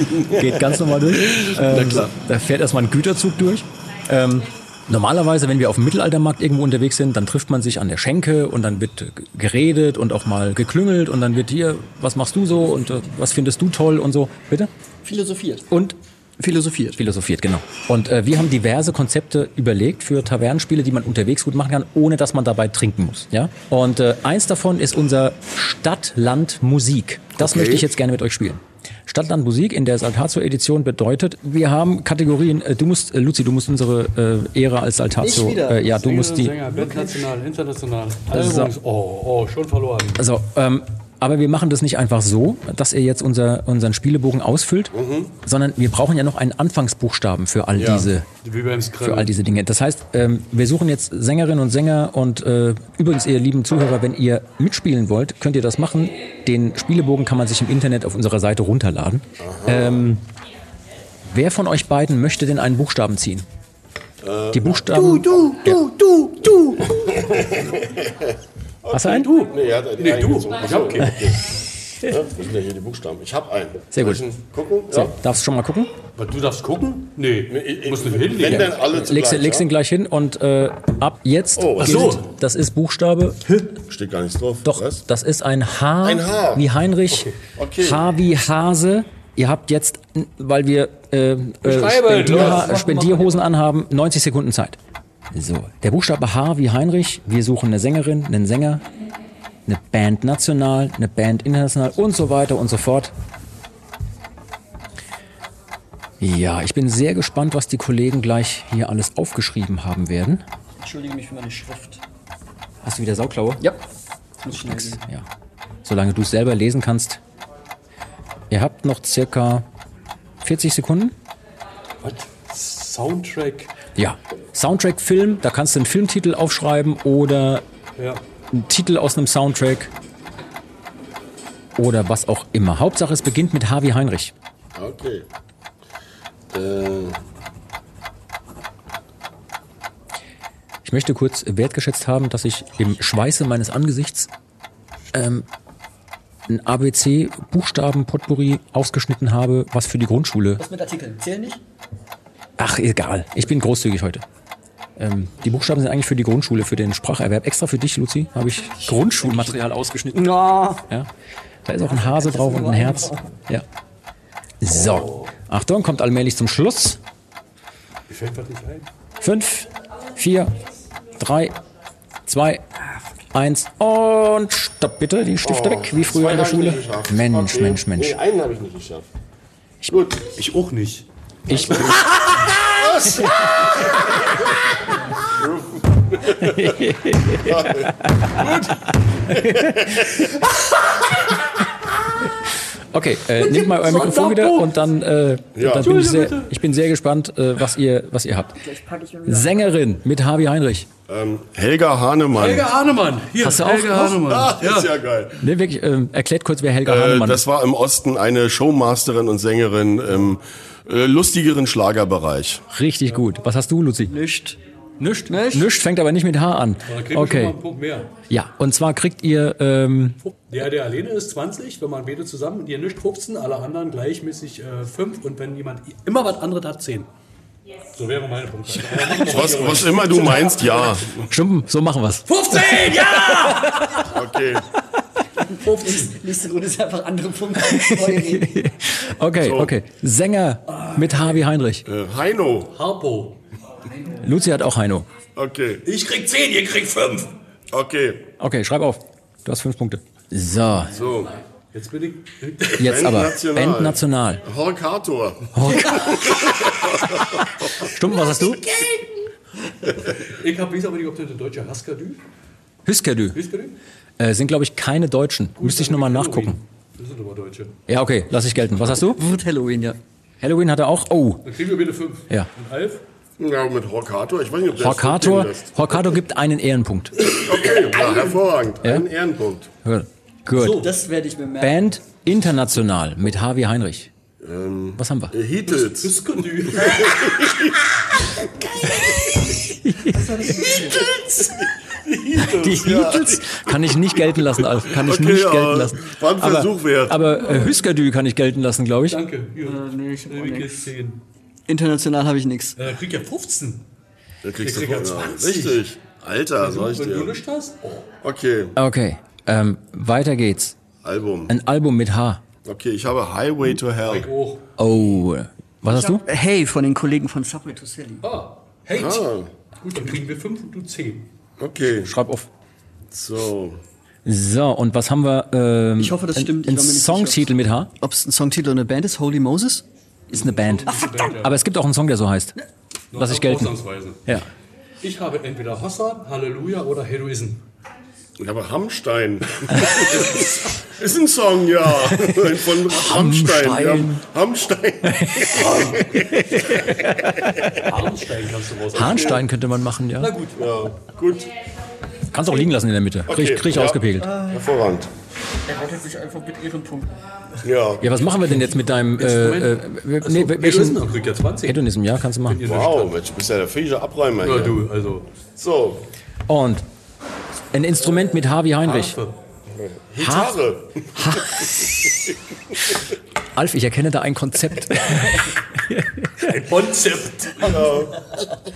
Geht ganz normal durch. Ähm, klar. Da fährt erstmal ein Güterzug durch. Ähm, normalerweise, wenn wir auf dem Mittelaltermarkt irgendwo unterwegs sind, dann trifft man sich an der Schenke und dann wird geredet und auch mal geklüngelt und dann wird hier, was machst du so und äh, was findest du toll und so. Bitte? Philosophiert. Und Philosophiert. philosophiert, genau. Und äh, wir haben diverse Konzepte überlegt für Tavernenspiele, die man unterwegs gut machen kann, ohne dass man dabei trinken muss. Ja? Und äh, eins davon ist unser Stadt, Land, Musik. Das Okay. möchte ich jetzt gerne mit euch spielen. Stadt, Land, Musik in der Saltatio-Edition bedeutet, wir haben Kategorien, äh, du musst, äh, Luzi, du musst unsere äh, Ehre als Saltatio, Ich wieder? äh, ja, du musst die, Sänger, Band national, international. Also- oh, oh, schon verloren. also, ähm, Aber wir machen das nicht einfach so, dass ihr jetzt unser, unseren Spielebogen ausfüllt, sondern wir brauchen ja noch einen Anfangsbuchstaben für all Ja. diese für all diese Dinge. Das heißt, ähm, wir suchen jetzt Sängerinnen und Sänger und äh, übrigens, ihr lieben Zuhörer, wenn ihr mitspielen wollt, könnt ihr das machen. Den Spielebogen kann man sich im Internet auf unserer Seite runterladen. Ähm, wer von euch beiden möchte denn einen Buchstaben ziehen? Die Buchstaben. Du, du, du, du. Hast du einen? Du. Nee, er hat Nee, einen du. gezogen. Ich hab keinen. Ja, wo sind denn hier die Buchstaben? Ich habe einen. Sehr gut. Gucken? So, Ja. darfst du schon mal gucken? Aber du darfst gucken? Nee. Ich- Musst du Wenn hinlegen. denn alle Legst, zugleich, legst ja? ihn gleich hin und äh, ab jetzt Oh, ach gilt, so. das ist Buchstabe. Steht gar nichts drauf. Doch, Was? das ist ein H, Ein H. wie Heinrich, Okay. H wie Hase. Ihr habt jetzt, weil wir äh, äh. Spendierhosen anhaben, 90 Sekunden Zeit. So, der Buchstabe H wie Heinrich. Wir suchen eine Sängerin, einen Sänger, eine Band national, eine Band international und so weiter und so fort. Ja, ich bin sehr gespannt, was die Kollegen gleich hier alles aufgeschrieben haben werden. Entschuldige mich für meine Schrift. Hast du wieder Sauklaue? Ja. Schnell gehen. Ja. Solange du es selber lesen kannst. Ihr habt noch circa 40 Sekunden. Was? Soundtrack. Ja. Soundtrack Film, da kannst du einen Filmtitel aufschreiben oder Ja. einen Titel aus einem Soundtrack. Oder was auch immer. Hauptsache es beginnt mit Harvey Heinrich. Okay. Äh, Ich möchte kurz wertgeschätzt haben, dass ich im Schweiße meines Angesichts ähm, ein ABC-Buchstaben-Potpourri ausgeschnitten habe, was für die Grundschule Was mit Artikeln? Zählen nicht? Ach, egal. Ich bin großzügig heute. Ähm, die Buchstaben sind eigentlich für die Grundschule, für den Spracherwerb. Extra für dich, Luzi, habe ich Grundschulmaterial ausgeschnitten. Ja. Ja. Da ist auch ein Hase drauf und ein Herz. Ja. So. Achtung, kommt allmählich zum Schluss. Mir fällt was nicht ein. Fünf, vier, drei, zwei, eins und stopp bitte, die Stifte weg, wie früher in der ich Schule. Mensch, Okay. Mensch, Mensch. Nee, einen habe ich nicht geschafft. Gut. Ich auch nicht. Ich, Okay, äh, nehmt mal euer Mikrofon wieder und dann, äh, Ja. dann bin ich sehr, ich bin sehr gespannt, äh, was ihr, was ihr habt. Sängerin mit Harvey Heinrich. Ähm, Helga Hahnemann. Helga Hahnemann. Hier, Hast du auch Helga? Hahnemann. Ah, ja. ist ja geil. Ne, wirklich, ähm, erklärt kurz, wer Helga Äh, Hahnemann das ist. war im Osten eine Showmasterin und Sängerin im äh, lustigeren Schlagerbereich. Richtig gut. Was hast du, Luzi? Nicht. Nischt. Nischt fängt aber nicht mit H an. Dann kriegen wir schon mal Okay. einen Punkt mehr. Ja, und zwar kriegt ihr, ähm, Der, der alleine ist 20, wenn man beide zusammen, ihr nicht 15, alle anderen gleichmäßig äh, 5 und wenn jemand immer was anderes hat, 10. So wäre meine Punktzahl. Wir Was, was immer du meinst, ja. Stumpen, so machen wir's. 15, ja! Okay. Nächste Runde ist einfach andere Punkte. Neue reden. Okay, okay. Sänger mit Harvey Heinrich. Äh, Heino. Harpo. Luzi hat auch Heino. Okay. Ich krieg 10, ihr kriegt 5. Okay. Okay, schreib auf. Du hast fünf Punkte. So, So. Jetzt bin ich. jetzt aber. National. Band National. Horkator. Stumpen, was hast du? Ich hab, weiß aber nicht, ob das der deutsche Haskadü Hüskedü. Haskadü? Äh, sind, glaube ich, keine Deutschen. Müsste ich nochmal nachgucken. Das sind aber Deutsche. Ja, okay, lass ich gelten. Was hast du? Wird Halloween, ja. Halloween hat er auch. Oh, Dann kriegen wir bitte 5. Ja. Und Alf? Ja, mit Horkator. Ich weiß nicht, ob der Horkator. Horkator gibt einen Ehrenpunkt. Okay, ja, hervorragend. Ein Ehrenpunkt. Gut. Gut. Das werde ich mir merken. Band International mit Harvey Heinrich. Was haben wir? Äh, Heatles. Haskadü. Die Beatles kann ich nicht gelten lassen, Alf. Kann ich Okay, nicht ja, gelten lassen. war ein Versuch aber, wert. Aber äh, Hüskadü kann ich gelten lassen, glaube ich. Danke. Hier. nee, ich hab auch ich nix. krieg 10. International habe ich nichts. Äh, krieg ja 15. Da kriegst du Ich krieg ja voll- 20. Richtig. Alter, sag ich Wenn du dir. nicht hast? Oh. Okay, Okay, ähm, weiter geht's. Album. Ein Album mit H. Okay, ich habe Highway to Hell. Ich. Oh, was hast du? Hey, von den Kollegen von Subway to Sally. Ah, Hate. Ah, Gut, dann kriegen wir 5 und du 10. okay. Schreib auf. So. So, und was haben wir? Ähm, Ich hoffe, das stimmt. Ich Ein nicht Songtitel mit H? Ob es ein Songtitel oder eine Band ist? Holy Moses? Ist eine Band. Aber es gibt auch einen Song, der so heißt. Lass ich gelten. Ausnahmsweise. Ja. Ich habe entweder Hossa, Halleluja oder Heroism. Ich habe Hamstein. Ist ein Song, ja. Von. Ja, Rammstein. Arnstein kannst du raus. Harnstein könnte man machen, ja. Na gut. Ja, gut. Kannst auch liegen lassen in der Mitte. Krieg, Okay, krieg ich ja. ausgepegelt. Hervorragend. Er rettet sich einfach mit Ehrenpunkten. Ja. Ja, was machen wir denn jetzt mit deinem. Äh, äh, wir- nee, kriegt ja 20. Hedonism, ja, kannst du machen. Wow, Mensch, du bist ja der fähige Abräumer Ja, hier. du, also. So, Und ein Instrument mit Harvey Heinrich. Harfe. Gitarre. Alf, ich erkenne da ein Konzept. Ein Konzept.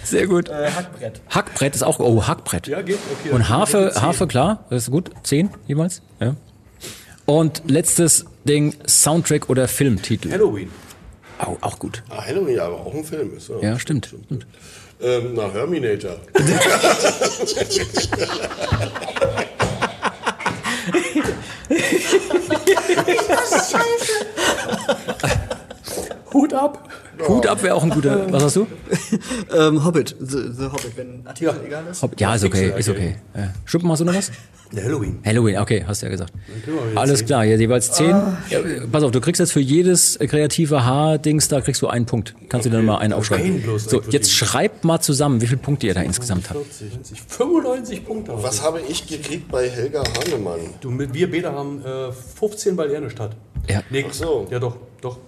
Sehr gut. Hackbrett. Hackbrett ist auch. Oh, Hackbrett. Ja, geht. Okay. Und Harfe, Harfe, klar, das ist gut. Zehn jeweils. Ja. Und letztes Ding, Soundtrack oder. Filmtitel. Halloween. Au, auch gut. Ah, Halloween, aber auch ein Film ist. Ja, stimmt. stimmt. Ähm, na, Herminator. Hut ab. Hut ab wäre auch ein guter. Was hast du? Ähm, Hobbit. The, The Hobbit, wenn ein Artikel egal ist. Hopp- Ja, ist okay, ist okay. Ja. Schuppen hast du noch was? Halloween. Halloween, okay, hast du ja gesagt. Alles zehn. klar, ja, jeweils zehn. Ja, pass auf, du kriegst jetzt für jedes kreative Haar-Dings, da kriegst du einen Punkt. Kannst du dir dann mal einen aufschreiben. Bloß So, jetzt schreibt mal zusammen, wie viele Punkte ihr da insgesamt habt. 40, 95 Punkte. Was habe ich gekriegt bei Helga Hahnemann? Du, wir beide haben äh, 15, weil er eine Stadt. Ja. Nee, Ach so. Ja, doch, doch.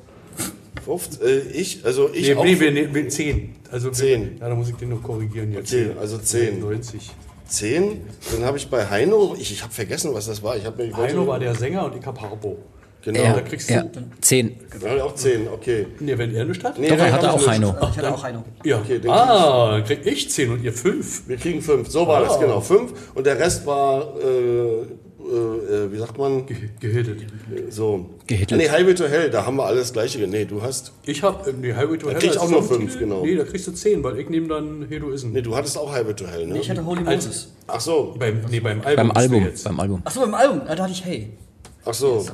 Uft, äh, ich, also ich Nee, auch. nee, wir, nee, wir 10. Also, Zehn. Ja, da muss ich den noch korrigieren jetzt. Okay, also 10. 90. 10. Dann habe ich bei Heino, ich, ich habe vergessen, was das war. Ich habe mir ich Heino war der Sänger und ich hab Harpo. Genau. Ja, da kriegst Ja, du. zehn. Dann habe ich auch 10, okay. Nee, wenn er eine Stadt? Nee, Doch, er nein, hatte hab ich auch nicht. Heino. Ich hatte auch Heino. Ja. Okay, den ah, dann krieg ich 10 und ihr 5. Wir kriegen 5. So war das, Ah. genau. 5. Und der Rest war, äh, äh, äh, wie sagt man? Gehittet. So. Gehittelt. Nee, Highway to Hell, da haben wir alles das Gleiche. Nee, du hast. Ich hab, äh, nee, Highway to Hell. krieg ich als auch nur fünf, genau. Nee, da kriegst du 10, weil ich nehme dann Hedoism. Nee, du hattest auch Highway to Hell, ne? Ich hatte Holy Als- Moses. Ach so. Beim, nee, beim Album. Beim Album, Jetzt. beim Album. Achso, beim Album. Ah, Da hatte ich Hey. Ach so.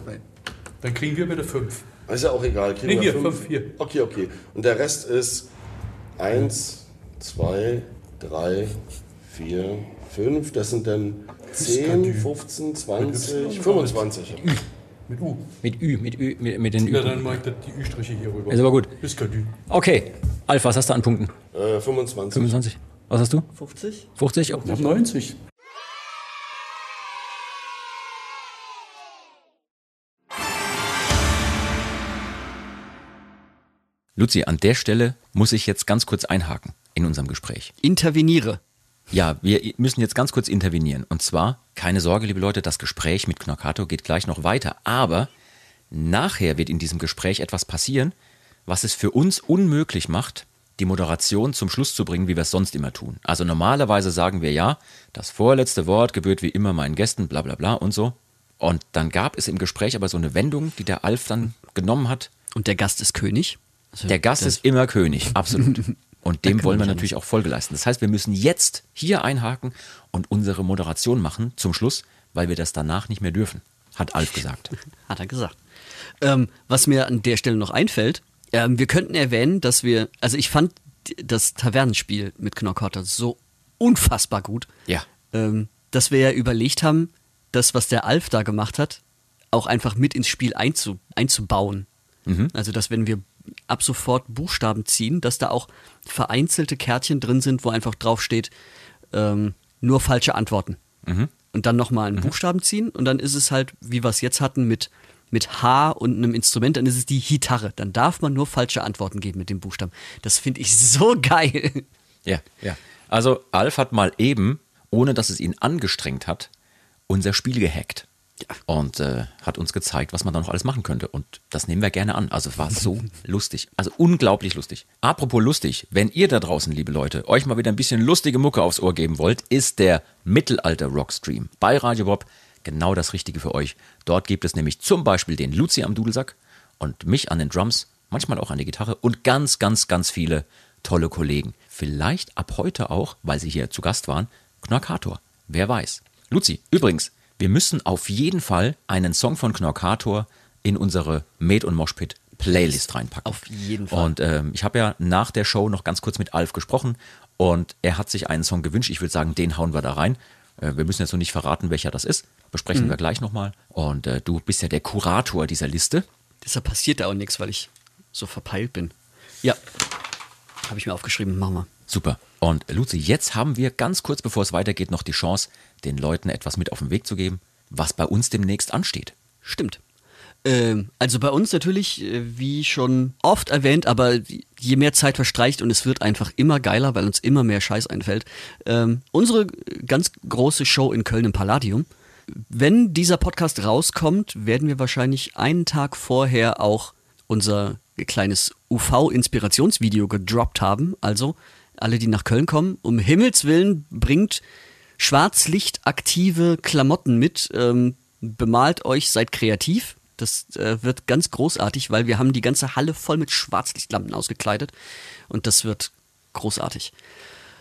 Dann kriegen wir bitte 5. Ist ja auch egal. Kriegen Nee, wir hier, fünf? fünf, hier. Okay, okay. Und der Rest ist 1, 2, 3, 4, 5. Das sind dann 10, 15, 20, 25. Mit U. Mit Ü, mit Ü, mit, mit den Ja, Ü. dann mach ich das- die Ü-Striche hier rüber. Ist aber gut. Biskadü. Okay, Alf, was hast du an Punkten? Äh, 25. 25. Was hast du? 50? 50? Oh, Ich hab 90. Luzi, an der Stelle muss ich jetzt ganz kurz einhaken in unserem Gespräch. Interveniere. Ja, wir müssen jetzt ganz kurz intervenieren. Und zwar, keine Sorge, liebe Leute, das Gespräch mit Knockato geht gleich noch weiter. Aber nachher wird in diesem Gespräch etwas passieren, was es für uns unmöglich macht, die Moderation zum Schluss zu bringen, wie wir es sonst immer tun. Also normalerweise sagen wir ja, das vorletzte Wort gebührt wie immer meinen Gästen, bla bla bla und so. Und dann gab es im Gespräch aber so eine Wendung, die der Alf dann genommen hat. Und der Gast ist König. Also Der Gast ist immer König, absolut. Und dem wollen wir natürlich auch Folge leisten. Das heißt, wir müssen jetzt hier einhaken und unsere Moderation machen zum Schluss, weil wir das danach nicht mehr dürfen, hat Alf gesagt. Hat er gesagt. Ähm, was mir an der Stelle noch einfällt, ähm, wir könnten erwähnen, dass wir, also ich fand das Tavernenspiel mit Knockhotter so unfassbar gut, Ja. ähm, dass wir ja überlegt haben, das, was der Alf da gemacht hat, auch einfach mit ins Spiel einzu, einzubauen. Also, dass wenn wir ab sofort Buchstaben ziehen, dass da auch vereinzelte Kärtchen drin sind, wo einfach drauf steht, ähm, nur falsche Antworten. Und dann nochmal einen Buchstaben ziehen und dann ist es halt, wie wir es jetzt hatten, mit, mit H und einem Instrument, dann ist es die Gitarre. Dann darf man nur falsche Antworten geben mit dem Buchstaben. Das finde ich so geil. Ja, ja. Also Alf hat mal eben, ohne dass es ihn angestrengt hat, unser Spiel gehackt. Und äh, hat uns gezeigt, was man da noch alles machen könnte. Und das nehmen wir gerne an. Also es war so lustig. Also unglaublich lustig. Apropos lustig, wenn ihr da draußen, liebe Leute, euch mal wieder ein bisschen lustige Mucke aufs Ohr geben wollt, ist der Mittelalter-Rockstream bei Radio Bob genau das Richtige für euch. Dort gibt es nämlich zum Beispiel den Luzi am Dudelsack und mich an den Drums, manchmal auch an der Gitarre und ganz, ganz, ganz viele tolle Kollegen. Vielleicht ab heute auch, weil sie hier zu Gast waren, Knorkator. Wer weiß. Luzi, übrigens, wir müssen auf jeden Fall einen Song von Knorkator in unsere Made und Moshpit Playlist reinpacken. Auf jeden Fall. Und ähm, ich habe ja nach der Show noch ganz kurz mit Alf gesprochen und er hat sich einen Song gewünscht. Ich würde sagen, den hauen wir da rein. Äh, wir müssen jetzt noch nicht verraten, welcher das ist. Besprechen wir gleich nochmal. Und äh, du bist ja der Kurator dieser Liste. Deshalb passiert da auch nichts, weil ich so verpeilt bin. Ja. Habe ich mir aufgeschrieben, machen wir. Super. Und Luzi, jetzt haben wir ganz kurz bevor es weitergeht noch die Chance, den Leuten etwas mit auf den Weg zu geben, was bei uns demnächst ansteht. Stimmt. Ähm, also bei uns natürlich, äh, wie schon oft erwähnt, aber je mehr Zeit verstreicht und es wird einfach immer geiler, weil uns immer mehr Scheiß einfällt. Ähm, unsere ganz große Show in Köln im Palladium. Wenn dieser Podcast rauskommt, werden wir wahrscheinlich einen Tag vorher auch unser kleines UV-Inspirationsvideo gedroppt haben. Also alle, die nach Köln kommen, um Himmels Willen bringt schwarzlichtaktive Klamotten mit, ähm, bemalt euch, seid kreativ. Das äh, wird ganz großartig, weil wir haben die ganze Halle voll mit Schwarzlichtlampen ausgekleidet und das wird großartig.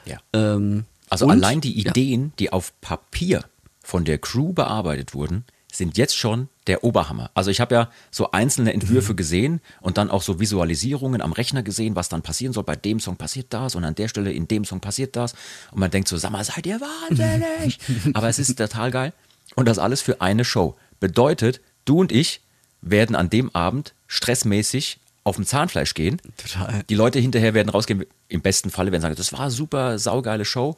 Ja. Ähm, Also und- allein die ja. Ideen, die auf Papier von der Crew bearbeitet wurden, sind jetzt schon der Oberhammer. Also ich habe ja so einzelne. Entwürfe gesehen und dann auch so Visualisierungen am Rechner gesehen, was dann passieren soll. Bei dem Song passiert das und an der Stelle in dem Song passiert das. Und man denkt so, sag mal, seid ihr wahnsinnig? Aber es ist total geil. Und das alles für eine Show. Bedeutet, du und ich werden an dem Abend stressmäßig auf dem Zahnfleisch gehen. Total. Die Leute hinterher werden rausgehen, im besten Falle werden sagen, das war super, saugeile Show.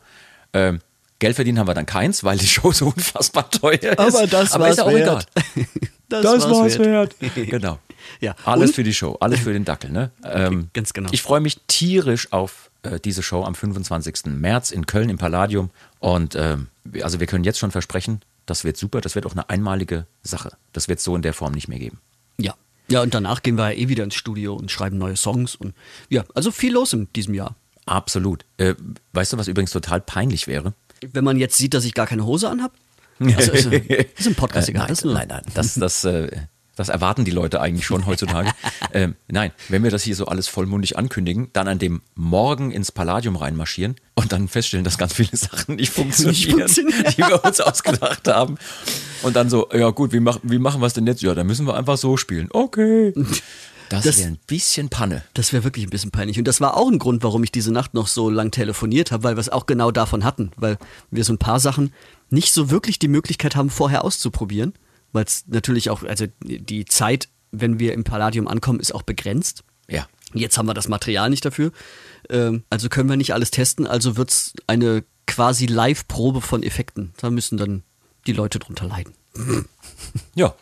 Ähm, Geld verdienen haben wir dann keins, weil die Show so unfassbar teuer ist. Aber das Aber war's ist ja auch wert. egal. Das, war's wert. genau. Ja. Alles Und- für die Show, alles für den Dackel. Ne? Ähm, ganz genau. Ich freue mich tierisch auf äh, diese Show am 25. März in Köln im Palladium. Und ähm, wir- also wir können jetzt schon versprechen, das wird super, das wird auch eine einmalige Sache. Das wird es so in der Form nicht mehr geben. Ja. Ja, und danach gehen wir ja eh wieder ins Studio und schreiben neue Songs und ja, also viel los in diesem Jahr. Absolut. Äh, weißt du, was übrigens total peinlich wäre? Wenn man jetzt sieht, dass ich gar keine Hose anhab. Also, also, ist ein Podcast Äh, egal. nein, das ist nur, nein, nein, das, das, äh, das erwarten die Leute eigentlich schon heutzutage. ähm, nein, wenn wir das hier so alles vollmundig ankündigen, dann an dem Morgen ins Palladium reinmarschieren und dann feststellen, dass ganz viele Sachen nicht funktionieren, funktionieren. die wir uns ausgedacht haben. Und dann so, ja gut, wie, mach, wie machen wir es denn jetzt? Ja, dann müssen wir einfach so spielen. Okay. Das, Das- wäre ein bisschen Panne. Das wäre wirklich ein bisschen peinlich. Und das war auch ein Grund, warum ich diese Nacht noch so lang telefoniert habe, weil wir es auch genau davon hatten. Weil wir so ein paar Sachen nicht so wirklich die Möglichkeit haben, vorher auszuprobieren. Weil es natürlich auch, also die Zeit, wenn wir im Palladium ankommen, ist auch begrenzt. Ja. Jetzt haben wir das Material nicht dafür. Ähm, also können wir nicht alles testen. Also wird es eine quasi Live-Probe von Effekten. Da müssen dann die Leute drunter leiden. Ja.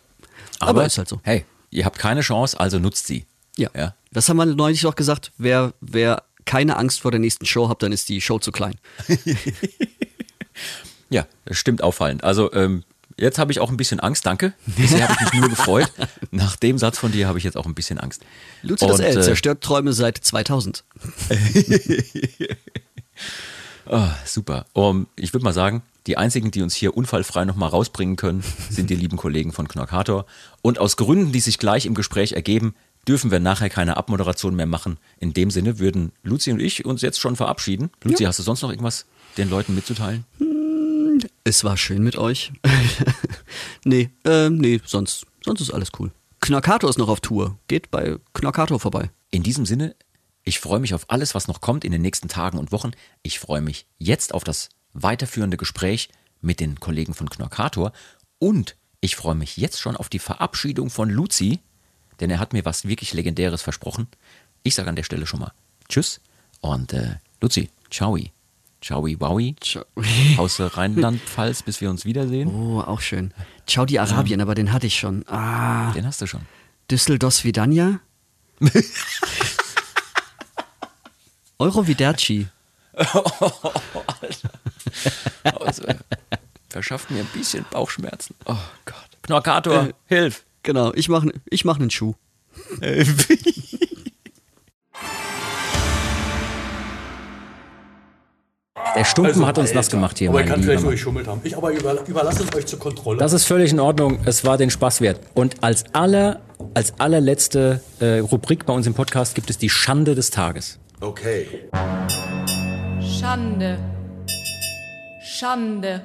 Aber ist halt so. Hey, ihr habt keine Chance, also nutzt sie. Ja. Ja. Das haben wir neulich auch gesagt. Wer, wer keine Angst vor der nächsten Show hat, dann ist die Show zu klein. Ja, das stimmt auffallend. Also ähm, jetzt habe ich auch ein bisschen Angst, danke. Bisher habe ich mich nur gefreut. Nach dem Satz von dir habe ich jetzt auch ein bisschen Angst. Und, L äh, zerstört Träume seit 2000. ah, super. Um, ich würde mal sagen, die einzigen, die uns hier unfallfrei nochmal rausbringen können, sind die lieben Kollegen von Knorkator. Und aus Gründen, die sich gleich im Gespräch ergeben, dürfen wir nachher keine Abmoderation mehr machen. In dem Sinne würden Luzi und ich uns jetzt schon verabschieden. Luzi, hast du sonst noch irgendwas den Leuten mitzuteilen? Es war schön mit euch. nee, ähm, nee, sonst, sonst ist alles cool. Knorkator ist noch auf Tour. Geht bei Knorkator vorbei. In diesem Sinne, ich freue mich auf alles, was noch kommt in den nächsten Tagen und Wochen. Ich freue mich jetzt auf das weiterführende Gespräch mit den Kollegen von Knorkator und ich freue mich jetzt schon auf die Verabschiedung von Luzi, denn er hat mir was wirklich Legendäres versprochen. Ich sage an der Stelle schon mal Tschüss und äh, Luzi, ciao. Ciao, wowi. Aus Rheinland-Pfalz, bis wir uns wiedersehen. Oh, auch schön. Ciao die Arabien, aber den hatte ich schon. Ah, Den hast du schon. Düsseldorf Vidania. Euroviderci. Also, äh, verschafft mir ein bisschen Bauchschmerzen. Oh Gott. Knorkator, Äh, hilf! Genau, ich mache ich mach einen Schuh. Der Stumpen hat uns nass gemacht hier, Aber kann lieber vielleicht geschummelt haben. Ich aber über, überlasse es euch zur Kontrolle. Das ist völlig in Ordnung. Es war den Spaß wert. Und als aller, als allerletzte äh, Rubrik bei uns im Podcast gibt es die Schande des Tages. Okay. Schande. Schande.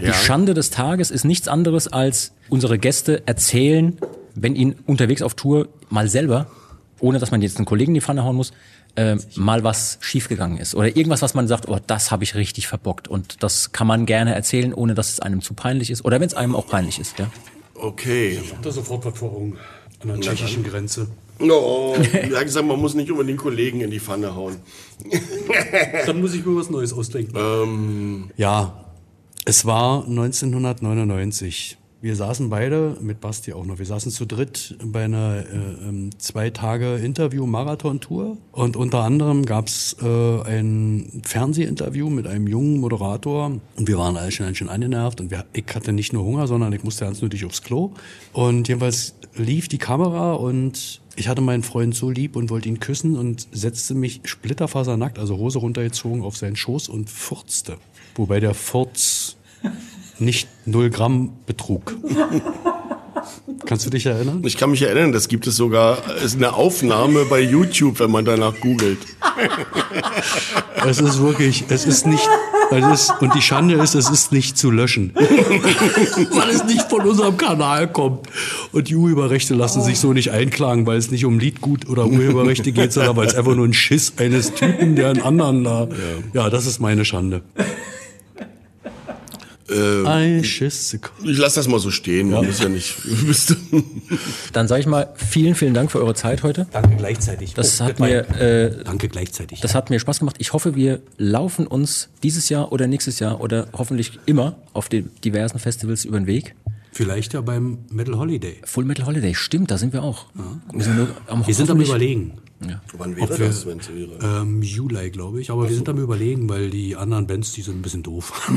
Die Schande des Tages ist nichts anderes als unsere Gäste erzählen, wenn ihnen unterwegs auf Tour mal selber ohne dass man jetzt einen Kollegen in die Pfanne hauen muss, äh, mal was schiefgegangen ist. Oder irgendwas, was man sagt, oh, das habe ich richtig verbockt. Und das kann man gerne erzählen, ohne dass es einem zu peinlich ist. Oder wenn es einem auch peinlich ist. Ja? Okay. Da sofort was vor Augen. An der tschechischen Grenze. No, ja, gesagt, man muss nicht unbedingt Kollegen in die Pfanne hauen. Dann muss ich mir was Neues ausdenken. Ja, es war 1999. Wir saßen beide, mit Basti auch noch, wir saßen zu dritt bei einer äh, ähm, zwei Tage Interview-Marathon-Tour. Und unter anderem gab's äh, ein Fernsehinterview mit einem jungen Moderator. Und wir waren alle schon ganz schön angenervt. Und wir, ich hatte nicht nur Hunger, sondern ich musste ganz nötig aufs Klo. Und jedenfalls lief die Kamera und ich hatte meinen Freund so lieb und wollte ihn küssen und setzte mich splitterfasernackt, also Hose runtergezogen, auf seinen Schoß und furzte. Wobei der Furz nicht 0 Gramm betrug. Kannst du dich erinnern? Ich kann mich erinnern, das gibt es sogar, ist eine Aufnahme bei YouTube, wenn man danach googelt. Es ist wirklich, es ist nicht, es ist, und die Schande ist, es ist nicht zu löschen. weil es nicht von unserem Kanal kommt. Und die Urheberrechte lassen sich so nicht einklagen, weil es nicht um Liedgut oder Urheberrechte geht, sondern weil es einfach nur ein Schiss eines Typen, der einen anderen da. Ja, das ist meine Schande. Ein Schiss. Ich lasse das mal so stehen, man muss ja nicht. Dann sage ich mal vielen, vielen Dank für eure Zeit heute. Danke gleichzeitig. Das Oh, hat mir, äh, Danke gleichzeitig. das hat mir Spaß gemacht. Ich hoffe, wir laufen uns dieses Jahr oder nächstes Jahr oder hoffentlich immer auf den diversen Festivals über den Weg. Vielleicht ja beim Metal Holiday. Full Metal Holiday, stimmt, da sind wir auch. Wir sind, nur am Wir sind am hoffentlich- Überlegen. Wann wäre Ob das, wenn es wäre? Ähm, Juli, glaube ich. Aber wir sind am Überlegen, weil die anderen Bands, die sind ein bisschen doof.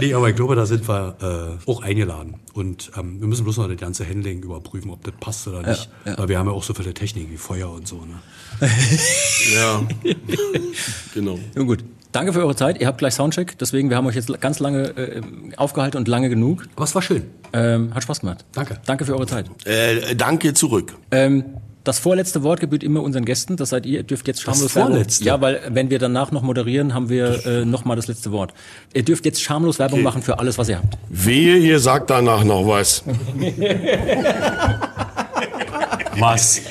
nee, aber ich glaube, da sind wir äh, auch eingeladen. Und ähm, wir müssen bloß noch das ganze Handling überprüfen, ob das passt oder nicht. Weil wir haben ja auch so viele Technik wie Feuer und so. Ne? Ja. genau. Nun gut. Danke für eure Zeit. Ihr habt gleich Soundcheck, deswegen wir haben euch jetzt ganz lange äh, aufgehalten und lange genug. Aber es war schön. Ähm, hat Spaß gemacht. Danke. Danke für eure Zeit. Äh, danke zurück. Ähm, das vorletzte Wort gebührt immer unseren Gästen. Das seid ihr. Ihr dürft jetzt schamlos Werbung- vorletzte? Ja, weil wenn wir danach noch moderieren, haben wir äh, noch mal das letzte Wort. Ihr dürft jetzt schamlos Werbung machen für alles, was ihr habt. Wehe, ihr sagt danach noch was. Was?